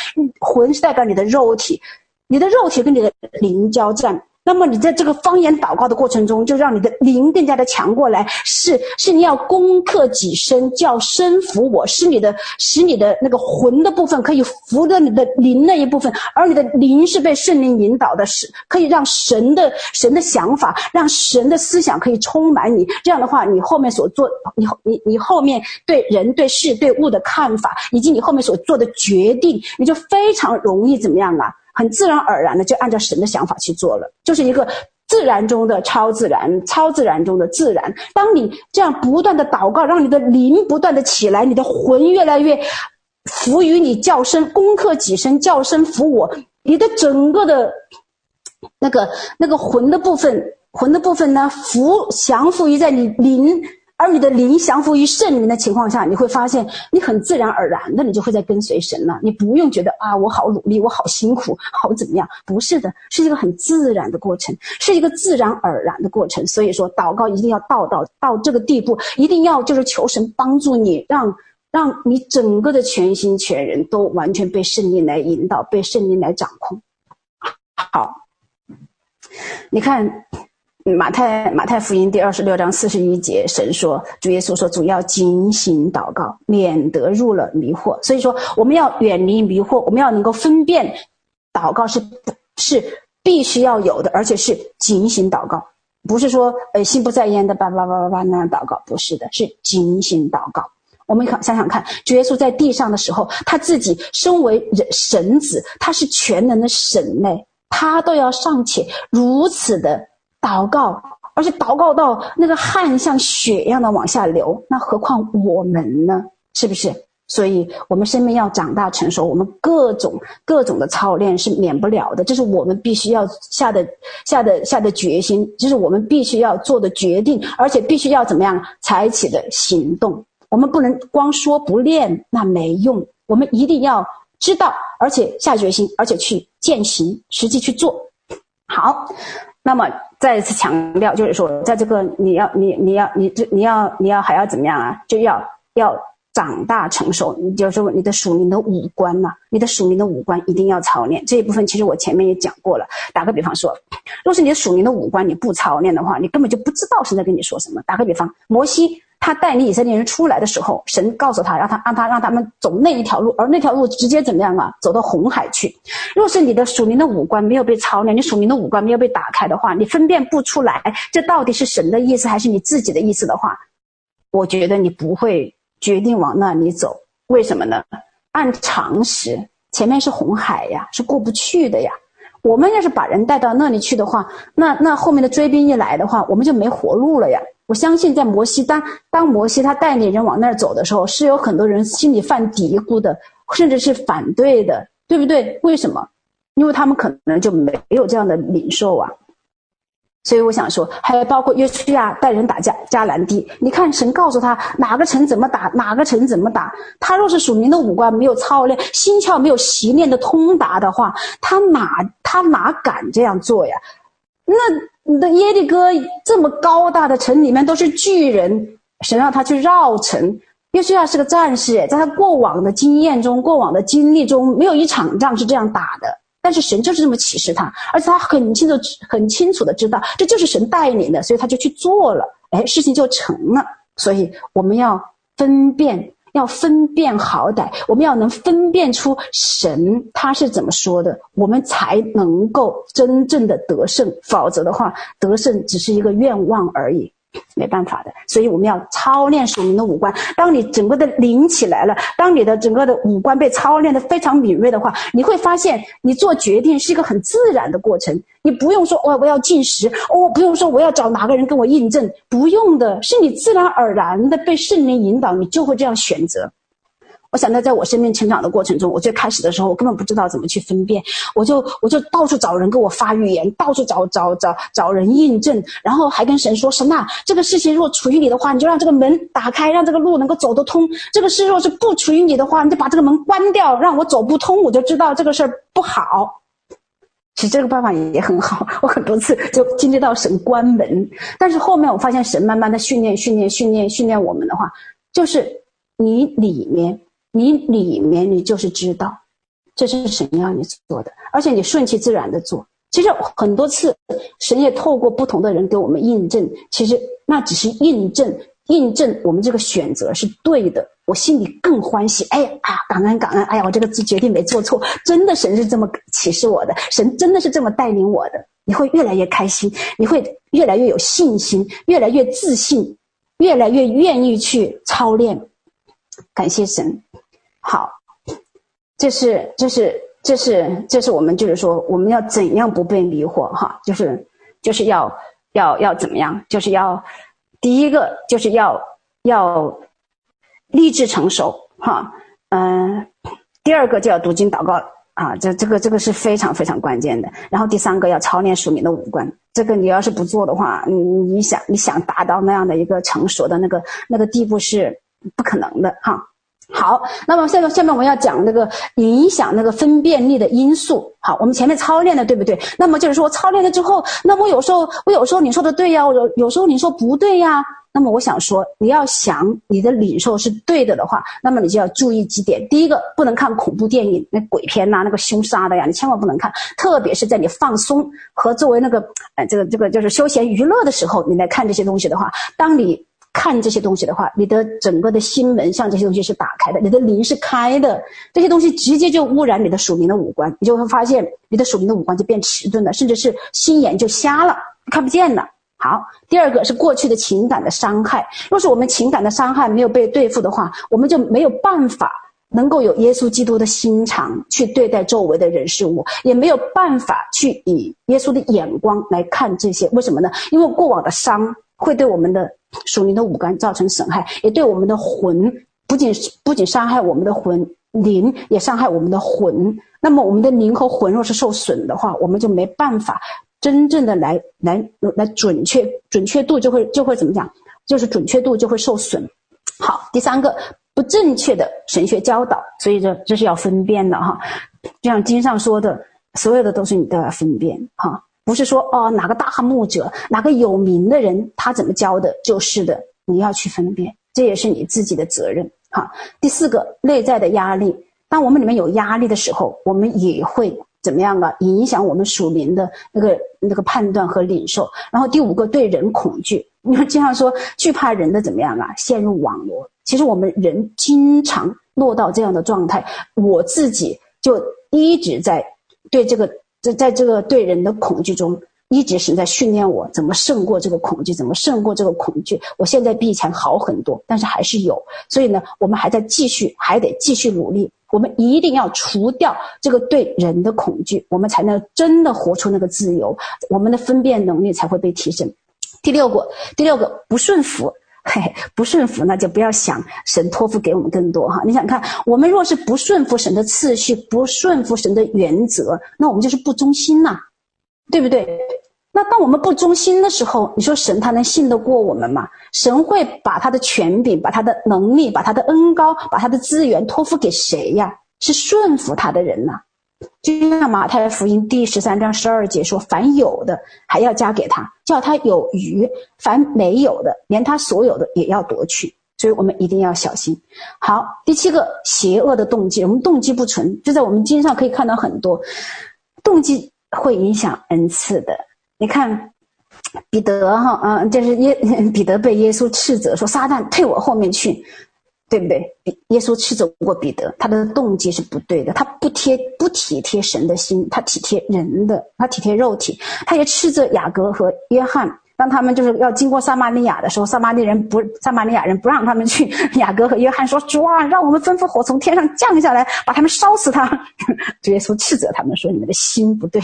魂是代表你的肉体，你的肉体跟你的灵交战。那么你在这个方言祷告的过程中，就让你的灵更加的强过来，是是你要攻克己身，叫身服我，使你的使你的那个魂的部分可以服着你的灵那一部分，而你的灵是被圣灵引导的，是可以让神的神的想法，让神的思想可以充满你。这样的话，你后面所做，你你你后面对人对事对物的看法，以及你后面所做的决定，你就非常容易怎么样啊？很自然而然的就按照神的想法去做了，就是一个自然中的超自然，超自然中的自然。当你这样不断的祷告，让你的灵不断的起来，你的魂越来越服于你，叫声攻克己身，叫声服我，你的整个的那个那个魂的部分，魂的部分呢，服降服于在你灵。而你的灵降服于圣灵的情况下，你会发现你很自然而然的，你就会在跟随神了。你不用觉得啊，我好努力，我好辛苦，好怎么样？不是的，是一个很自然的过程，是一个自然而然的过程。所以说，祷告一定要到到到这个地步，一定要就是求神帮助你，让让你整个的全心全人都完全被圣灵来引导，被圣灵来掌控。好，你看。马太马太福音第二十六章四十一节，神说，主耶稣说，主要警醒祷告，免得入了迷惑。所以说，我们要远离迷惑，我们要能够分辨，祷告是是必须要有的，而且是警醒祷告，不是说呃心不在焉的叭叭叭叭叭那样祷告，不是的，是警醒祷告。我们想想看，主耶稣在地上的时候，他自己身为人神子，他是全能的神呢，他都要尚且如此的。祷告，而且祷告到那个汗像血一样的往下流，那何况我们呢？是不是？所以，我们生命要长大成熟，我们各种各种的操练是免不了的，这是我们必须要下的下的下的决心，这是我们必须要做的决定，而且必须要怎么样采取的行动。我们不能光说不练，那没用。我们一定要知道，而且下决心，而且去践行，实际去做。好。那么再次强调，就是说，在这个你要你你要你这你要你要还要怎么样啊？就要要长大成熟，你就是说你的属灵的五官呐、你的属灵的五官一定要操练。这一部分其实我前面也讲过了。打个比方说，若是你的属灵的五官你不操练的话，你根本就不知道神在跟你说什么。打个比方，摩西他带领以色列人出来的时候，神告诉他，让他让他让他们走那一条路，而那条路直接怎么样啊？走到红海去。若是你的属灵的五官没有被操练，你属灵的五官没有被打开的话，你分辨不出来这到底是神的意思还是你自己的意思的话，我觉得你不会决定往那里走。为什么呢？按常识，前面是红海呀，是过不去的呀。我们要是把人带到那里去的话，那那后面的追兵一来的话，我们就没活路了呀。我相信，在摩西当当摩西他带领人往那儿走的时候，是有很多人心里犯嘀咕的，甚至是反对的，对不对？为什么？因为他们可能就没有这样的领受啊。所以我想说，还有包括约书亚带人打迦迦南地，你看神告诉他哪个城怎么打，哪个城怎么打。他若是属灵的五官没有操练，心窍没有习练的通达的话，他哪他哪敢这样做呀？那你的耶利哥这么高大的城里面都是巨人，神让他去绕城。约书亚是个战士，在他过往的经验中、过往的经历中，没有一场仗是这样打的。但是神就是这么启示他，而且他很清楚、很清楚的知道这就是神带领的，所以他就去做了，哎，事情就成了。所以我们要分辨，要分辨好歹，我们要能分辨出神他是怎么说的，我们才能够真正的得胜。否则的话，得胜只是一个愿望而已。[LAUGHS] 没办法的，所以我们要操练是我们的五官。当你整个的灵起来了，当你的整个的五官被操练的非常敏锐的话，你会发现你做决定是一个很自然的过程。你不用说，我我要进食，哦，不用说我要找哪个人跟我印证，不用的，是你自然而然的被圣灵引导，你就会这样选择。我想到，在我生命成长的过程中，我最开始的时候，我根本不知道怎么去分辨，我就我就到处找人给我发预言，到处找找找找人印证，然后还跟神说：神呐，这个事情若处于你的话，你就让这个门打开，让这个路能够走得通；这个事若是不处于你的话，你就把这个门关掉，让我走不通，我就知道这个事儿不好。其实这个办法也很好，我很多次就经历到神关门，但是后面我发现神慢慢的训练、训练、训练、训练我们的话，就是你里面。你里面，你就是知道，这是神要你做的，而且你顺其自然的做。其实很多次，神也透过不同的人给我们印证，其实那只是印证，印证我们这个选择是对的。我心里更欢喜，哎啊，感恩感恩，哎呀，我这个决定没做错，真的神是这么启示我的，神真的是这么带领我的。你会越来越开心，你会越来越有信心，越来越自信，越来越愿意去操练。感谢神。好，这是这是这是这是我们就是说我们要怎样不被迷惑哈，就是就是要要要怎么样，就是要第一个就是要要立志成熟哈，嗯，第二个就要读经祷告啊，这这个这个是非常非常关键的。然后第三个要操练属灵的五官，这个你要是不做的话，你你想你想达到那样的一个成熟的那个那个地步是不可能的哈。好，那么下面下面我们要讲那个影响那个分辨力的因素。好，我们前面操练的对不对？那么就是说操练了之后，那我有时候我有时候你说的对呀，我有有时候你说不对呀。那么我想说，你要想你的领受是对的的话，那么你就要注意几点。第一个，不能看恐怖电影，那鬼片呐、那个凶杀的呀，你千万不能看。特别是在你放松和作为那个呃这个这个就是休闲娱乐的时候，你来看这些东西的话，当你。看这些东西的话，你的整个的心门像这些东西是打开的，你的灵是开的，这些东西直接就污染你的属灵的五官，你就会发现你的属灵的五官就变迟钝了，甚至是心眼就瞎了，看不见了。好，第二个是过去的情感的伤害，若是我们情感的伤害没有被对付的话，我们就没有办法能够有耶稣基督的心肠去对待周围的人事物，也没有办法去以耶稣的眼光来看这些。为什么呢？因为过往的伤会对我们的。属灵的五官造成损害，也对我们的魂，不仅不仅伤害我们的魂，灵也伤害我们的魂。那么我们的灵和魂若是受损的话，我们就没办法真正的来来来准确，准确度就会就会怎么讲？就是准确度就会受损。好，第三个不正确的神学教导，所以这这是要分辨的哈。就像经上说的，所有的都是你都要分辨哈。不是说哦，哪个大牧者，哪个有名的人，他怎么教的，就是的。你要去分辨，这也是你自己的责任。哈，第四个，内在的压力。当我们里面有压力的时候，我们也会怎么样啊？影响我们属灵的那个那个判断和领受。然后第五个，对人恐惧。你们经常说惧怕人的怎么样啊？陷入网罗。其实我们人经常落到这样的状态，我自己就一直在对这个在在这个对人的恐惧中。一直是在训练我怎么胜过这个恐惧，怎么胜过这个恐惧。我现在比以前好很多，但是还是有。所以呢，我们还在继续，还得继续努力。我们一定要除掉这个对人的恐惧，我们才能真的活出那个自由，我们的分辨能力才会被提升。第六个，第六个不顺服，嘿 [LAUGHS] 嘿，不顺服，那就不要想神托付给我们更多哈。你想看，我们若是不顺服神的次序，不顺服神的原则，那我们就是不忠心呐，对不对？那当我们不忠心的时候，你说神他能信得过我们吗？神会把他的权柄、把他的能力、把他的恩膏、把他的资源托付给谁呀？是顺服他的人呐。就像马太福音第十三章十二节说：“凡有的还要加给他，叫他有余；凡没有的，连他所有的也要夺去。”所以我们一定要小心。好，第七个，邪恶的动机，我们动机不纯，就在我们经上可以看到很多动机会影响恩赐的。你看，彼得哈，嗯，就是耶 [LAUGHS] 彼得被耶稣斥责说：“撒旦退我后面去，对不对？”耶稣斥责过彼得，他的动机是不对的，他不贴不体贴神的心，他体贴人的，他体贴肉体。他也斥责雅各和约翰，当他们就是要经过撒玛利亚的时候，撒玛利人不撒玛利亚人不让他们去，[LAUGHS] 雅各和约翰说：“主啊，让我们吩咐火从天上降下来，把他们烧死他。[LAUGHS] ”耶稣斥责他们说：“你们的心不对。”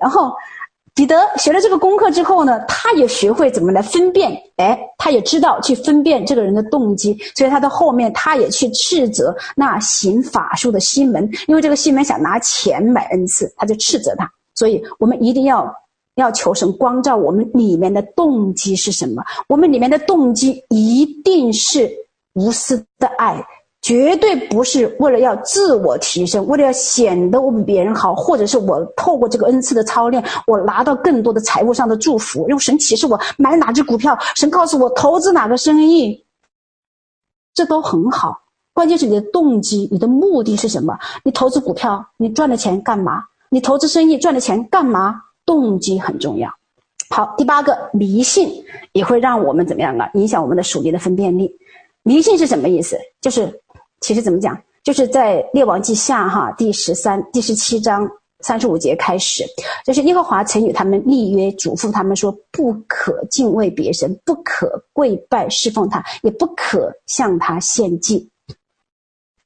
然后。彼得学了这个功课之后呢，他也学会怎么来分辨，哎，他也知道去分辨这个人的动机，所以他的后面他也去斥责那行法术的西门，因为这个西门想拿钱买恩赐，他就斥责他。所以我们一定要要求神光照我们里面的动机是什么，我们里面的动机一定是无私的爱。绝对不是为了要自我提升，为了要显得我比别人好，或者是我透过这个恩赐的操练，我拿到更多的财务上的祝福。用神启示我买哪只股票，神告诉我投资哪个生意，这都很好。关键是你的动机，你的目的是什么？你投资股票，你赚了钱干嘛？你投资生意赚了钱干嘛？动机很重要。好，第八个，迷信也会让我们怎么样啊？影响我们的属灵的分辨力。迷信是什么意思？就是。其实怎么讲，就是在列王记下哈第十三、第十七章三十五节开始，就是耶和华曾与他们立约，嘱咐他们说，不可敬畏别神，不可跪拜侍奉他，也不可向他献祭。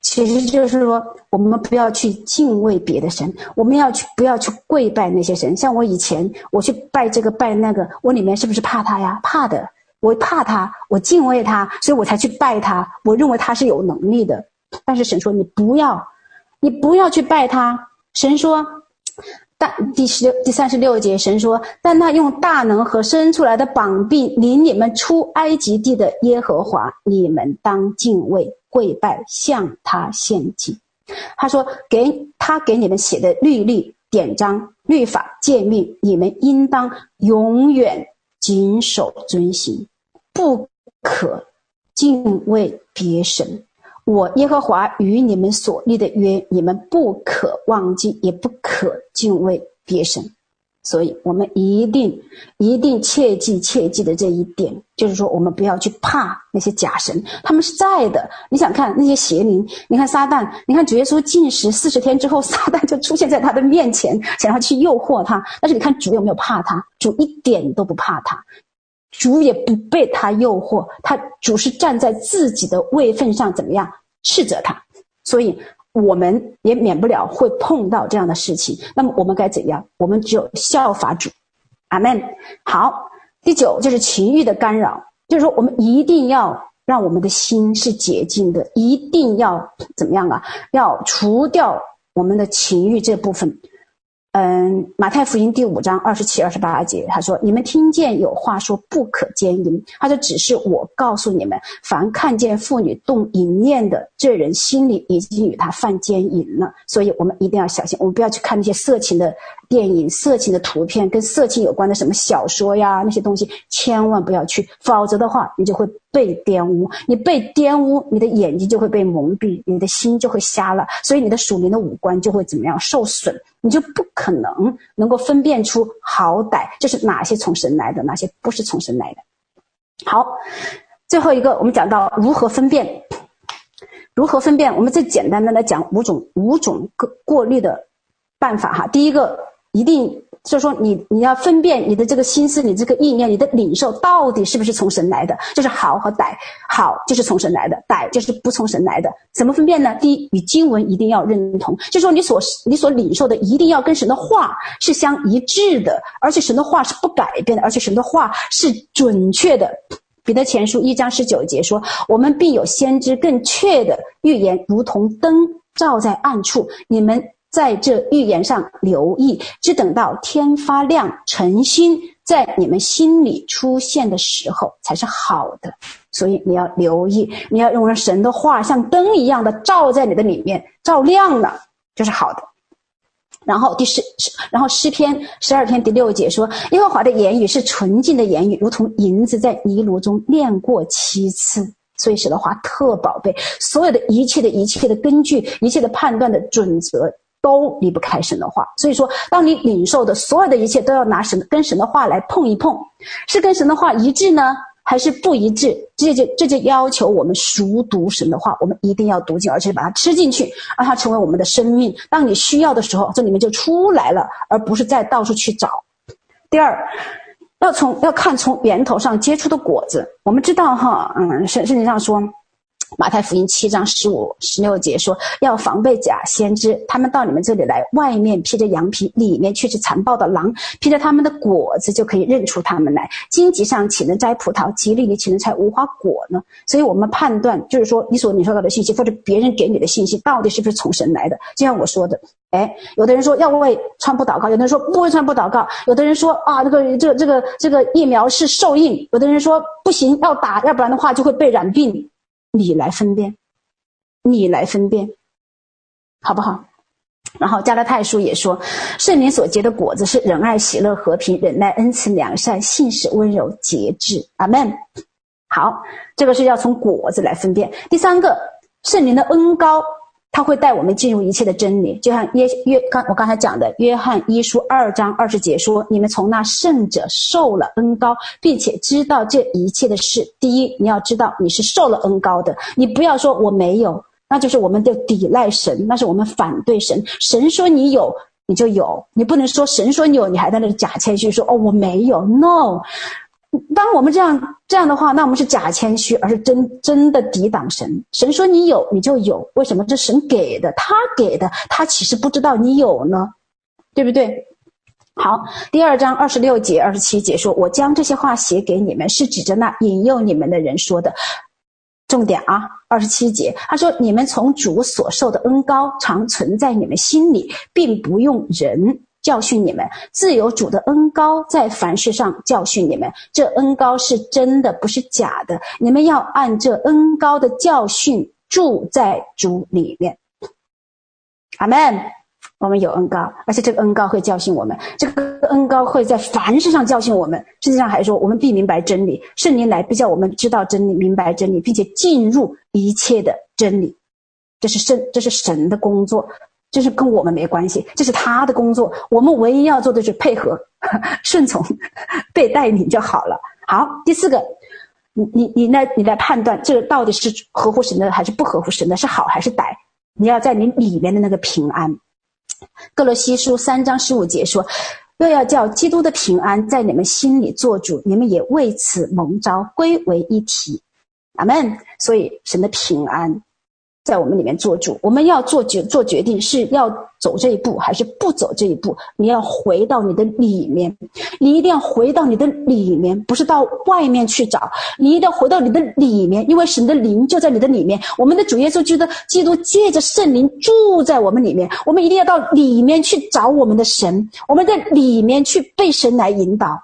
其实就是说，我们不要去敬畏别的神，我们要去不要去跪拜那些神。像我以前我去拜这个拜那个，我里面是不是怕他呀？怕的。我怕他，我敬畏他，所以我才去拜他。我认为他是有能力的，但是神说你不要，你不要去拜他。神说，但第十六、第三十六节，神说，但那用大能和伸出来的膀臂领你们出埃及地的耶和华，你们当敬畏、跪拜，向他献祭。他说，给他给你们写的律例、典章、律法、诫命，你们应当永远谨守遵行。不可敬畏别神，我耶和华与你们所立的约，你们不可忘记，也不可敬畏别神。所以，我们一定一定切记切记的这一点，就是说，我们不要去怕那些假神，他们是在的。你想看那些邪灵？你看撒旦，你看主耶稣禁食四十天之后，[LAUGHS] 撒旦就出现在他的面前，想要去诱惑他。但是，你看主有没有怕他？主一点都不怕他。主也不被他诱惑，他主是站在自己的位份上，怎么样斥责他？所以我们也免不了会碰到这样的事情。那么我们该怎样？我们只有效法主。阿门。好，第九就是情欲的干扰，就是说我们一定要让我们的心是洁净的，一定要怎么样啊？要除掉我们的情欲这部分。嗯，马太福音第五章二十七、二十八节，他说：“你们听见有话说不可奸淫，他说只是我告诉你们，凡看见妇女动淫念的，这人心里已经与他犯奸淫了。所以，我们一定要小心，我们不要去看那些色情的电影、色情的图片，跟色情有关的什么小说呀那些东西，千万不要去，否则的话，你就会。”被玷污，你被玷污，你的眼睛就会被蒙蔽，你的心就会瞎了，所以你的属灵的五官就会怎么样受损，你就不可能能够分辨出好歹，就是哪些从神来的，哪些不是从神来的。好，最后一个，我们讲到如何分辨，如何分辨？我们最简单的来讲五种五种过过滤的办法哈。第一个，一定。就是说你，你要分辨你的这个心思，你这个意念，你的领受到底是不是从神来的？就是好和歹，好就是从神来的，歹就是不从神来的。怎么分辨呢？第一，与经文一定要认同，就是说你所你所领受的一定要跟神的话是相一致的，而且神的话是不改变的，而且神的话是准确的。彼得前书一章十九节说：“我们必有先知更确的预言，如同灯照在暗处。”你们。在这预言上留意，只等到天发亮，晨星在你们心里出现的时候，才是好的。所以你要留意，你要用神的话像灯一样的照在你的里面，照亮了就是好的。然后第十，然后诗篇十二篇第六节说：“耶和华的言语是纯净的言语，如同银子在泥炉中炼过七次。”所以神的话特宝贝，所有的一切的一切的根据，一切的判断的准则。都离不开神的话，所以说，当你领受的所有的一切都要拿神跟神的话来碰一碰，是跟神的话一致呢，还是不一致？这就这就要求我们熟读神的话，我们一定要读进，而且把它吃进去，让它成为我们的生命。当你需要的时候，这里面就出来了，而不是再到处去找。第二，要从要看从源头上结出的果子。我们知道哈，嗯，圣圣经上说。马太福音七章十五、十六节说：“要防备假先知，他们到你们这里来，外面披着羊皮，里面却是残暴的狼。披着他们的果子，就可以认出他们来。荆棘上岂能摘葡萄？蒺藜里岂能采无花果呢？”所以，我们判断就是说，你所领受到的信息，或者别人给你的信息，到底是不是从神来的？就像我说的，哎，有的人说要为传播祷告，有的人说不为传播祷告，有的人说啊，这个这个这个这个疫苗是受印，有的人说不行，要打，要不然的话就会被染病。你来分辨，你来分辨，好不好？然后加拉太书也说，圣灵所结的果子是仁爱、喜乐、和平、忍耐、恩慈、良善、信使、温柔、节制。阿门。好，这个是要从果子来分辨。第三个，圣灵的恩高。他会带我们进入一切的真理，就像约约刚我刚才讲的，约翰一书二章二十节说：“你们从那圣者受了恩膏，并且知道这一切的事。第一，你要知道你是受了恩膏的，你不要说我没有，那就是我们的抵赖神，那是我们反对神。神说你有，你就有，你不能说神说你有，你还在那里假谦虚说哦我没有，no。”当我们这样这样的话，那我们是假谦虚，而是真真的抵挡神。神说你有，你就有。为什么？这神给的，他给的，他岂是不知道你有呢？对不对？好，第二章二十六节、二十七节说：“我将这些话写给你们，是指着那引诱你们的人说的。”重点啊，二十七节，他说：“你们从主所受的恩高常存在你们心里，并不用人。”教训你们，自有主的恩高在凡事上教训你们。这恩高是真的，不是假的。你们要按这恩高的教训住在主里面。阿门。我们有恩高，而且这个恩高会教训我们。这个恩高会在凡事上教训我们。实际上还说，我们必明白真理。圣灵来必叫我们知道真理，明白真理，并且进入一切的真理。这是圣，这是神的工作。这是跟我们没关系，这是他的工作。我们唯一要做的是配合、[LAUGHS] 顺从、被带领就好了。好，第四个，你你你来你来判断这个到底是合乎神的还是不合乎神的，是好还是歹？你要在你里面的那个平安。歌罗西书三章十五节说：“又要叫基督的平安在你们心里做主，你们也为此蒙召归为一体。”阿门。所以神的平安。在我们里面做主，我们要做决做决定，是要走这一步还是不走这一步？你要回到你的里面，你一定要回到你的里面，不是到外面去找。你一定要回到你的里面，因为神的灵就在你的里面。我们的主耶稣基督，基督借着圣灵住在我们里面，我们一定要到里面去找我们的神，我们在里面去被神来引导。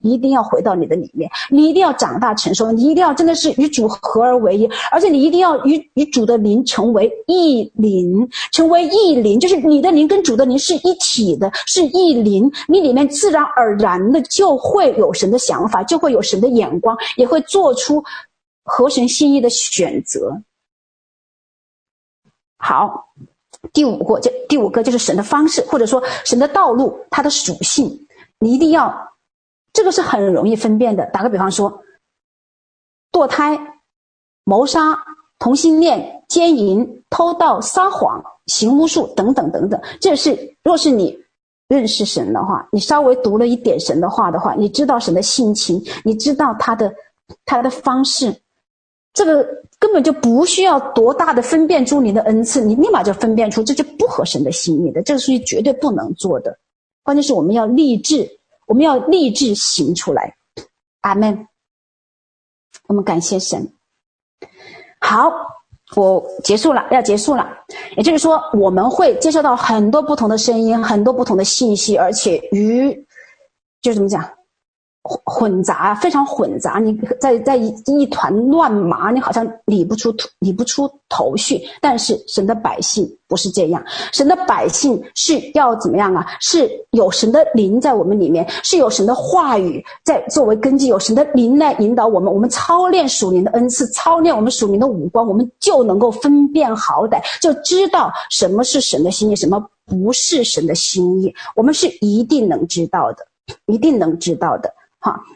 一定要回到你的里面，你一定要长大成熟，你一定要真的是与主合而为一，而且你一定要与与主的灵成为一灵，成为一灵，就是你的灵跟主的灵是一体的，是一灵，你里面自然而然的就会有神的想法，就会有神的眼光，也会做出合神心意的选择。好，第五个，就第五个就是神的方式，或者说神的道路，它的属性，你一定要。这个是很容易分辨的。打个比方说，堕胎、谋杀、同性恋、奸淫、偷盗、撒谎、行巫术等等等等。这是若是你认识神的话，你稍微读了一点神的话的话，你知道神的性情，你知道他的他的方式，这个根本就不需要多大的分辨出你的恩赐，你立马就分辨出这就不合神的心意的，这个是绝对不能做的。关键是我们要立志，我们要立志行出来。阿门。我们感谢神。好，我结束了，要结束了。也就是说，我们会接收到很多不同的声音，很多不同的信息，而且与，就怎么讲？混杂，非常混杂，你在在一一团乱麻，你好像理不出理不出头绪。但是神的百姓不是这样，神的百姓是要怎么样啊？是有神的灵在我们里面，是有神的话语在作为根基，有神的灵来引导我们。我们操练属灵的恩赐，操练我们属灵的五官，我们就能够分辨好歹，就知道什么是神的心意，什么不是神的心意。我们是一定能知道的，一定能知道的。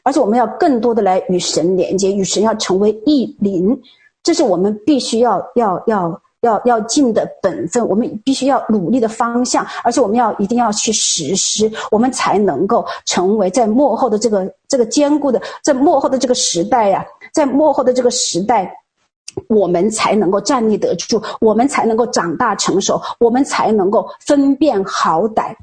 而且我们要更多的来与神连接，与神要成为一灵，这是我们必须要要要要要尽的本分，我们必须要努力的方向，而且我们要一定要去实施，我们才能够成为在幕后的这个这个坚固的，在幕后的这个时代呀、在幕后的这个时代，我们才能够站立得住，我们才能够长大成熟，我们才能够分辨好歹，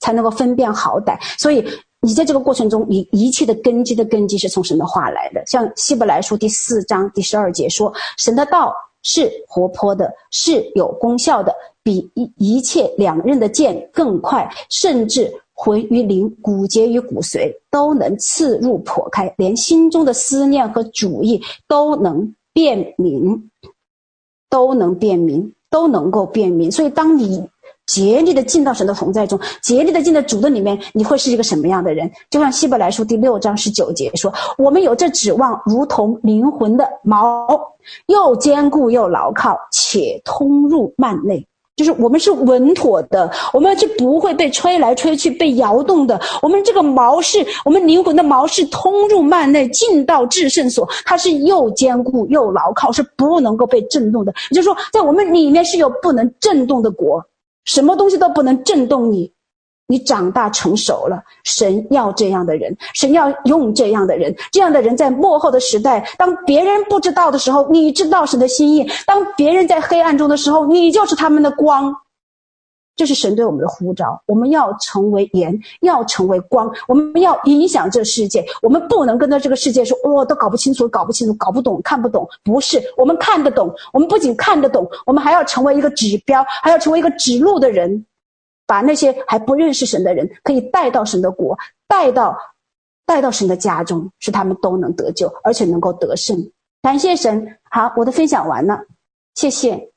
才能够分辨好歹，所以。你在这个过程中，你一切的根基的根基是从神的话来的。像希伯来书第四章第十二节说：“神的道是活泼的，是有功效的，比一一切两刃的剑更快，甚至魂与灵、骨节与骨髓都能刺入破开，连心中的思念和主意都能辨明，都能辨明，都能够辨明。所以，当你。”竭力的进到神的同在中，竭力的进到主的里面，你会是一个什么样的人？就像希伯来书第六章十九节说：“我们有这指望，如同灵魂的锚，又坚固又牢靠，且通入幔内。”就是我们是稳妥的，我们是不会被吹来吹去、被摇动的。我们这个锚是我们灵魂的锚，是通入幔内，进到至圣所，它是又坚固又牢靠，是不能够被震动的。也就是说，在我们里面是有不能震动的国。什么东西都不能震动你，你长大成熟了。神要这样的人，神要用这样的人，这样的人在幕后的时代，当别人不知道的时候，你知道神的心意；当别人在黑暗中的时候，你就是他们的光。这是神对我们的呼召，我们要成为盐，要成为光，我们要影响这世界。我们不能跟着这个世界说：“哦，都搞不清楚，搞不清楚，搞不懂，看不懂。”不是，我们看得懂。我们不仅看得懂，我们还要成为一个指标，还要成为一个指路的人，把那些还不认识神的人，可以带到神的国，带到带到神的家中，使他们都能得救，而且能够得胜。感谢神。好，我的分享完了，谢谢。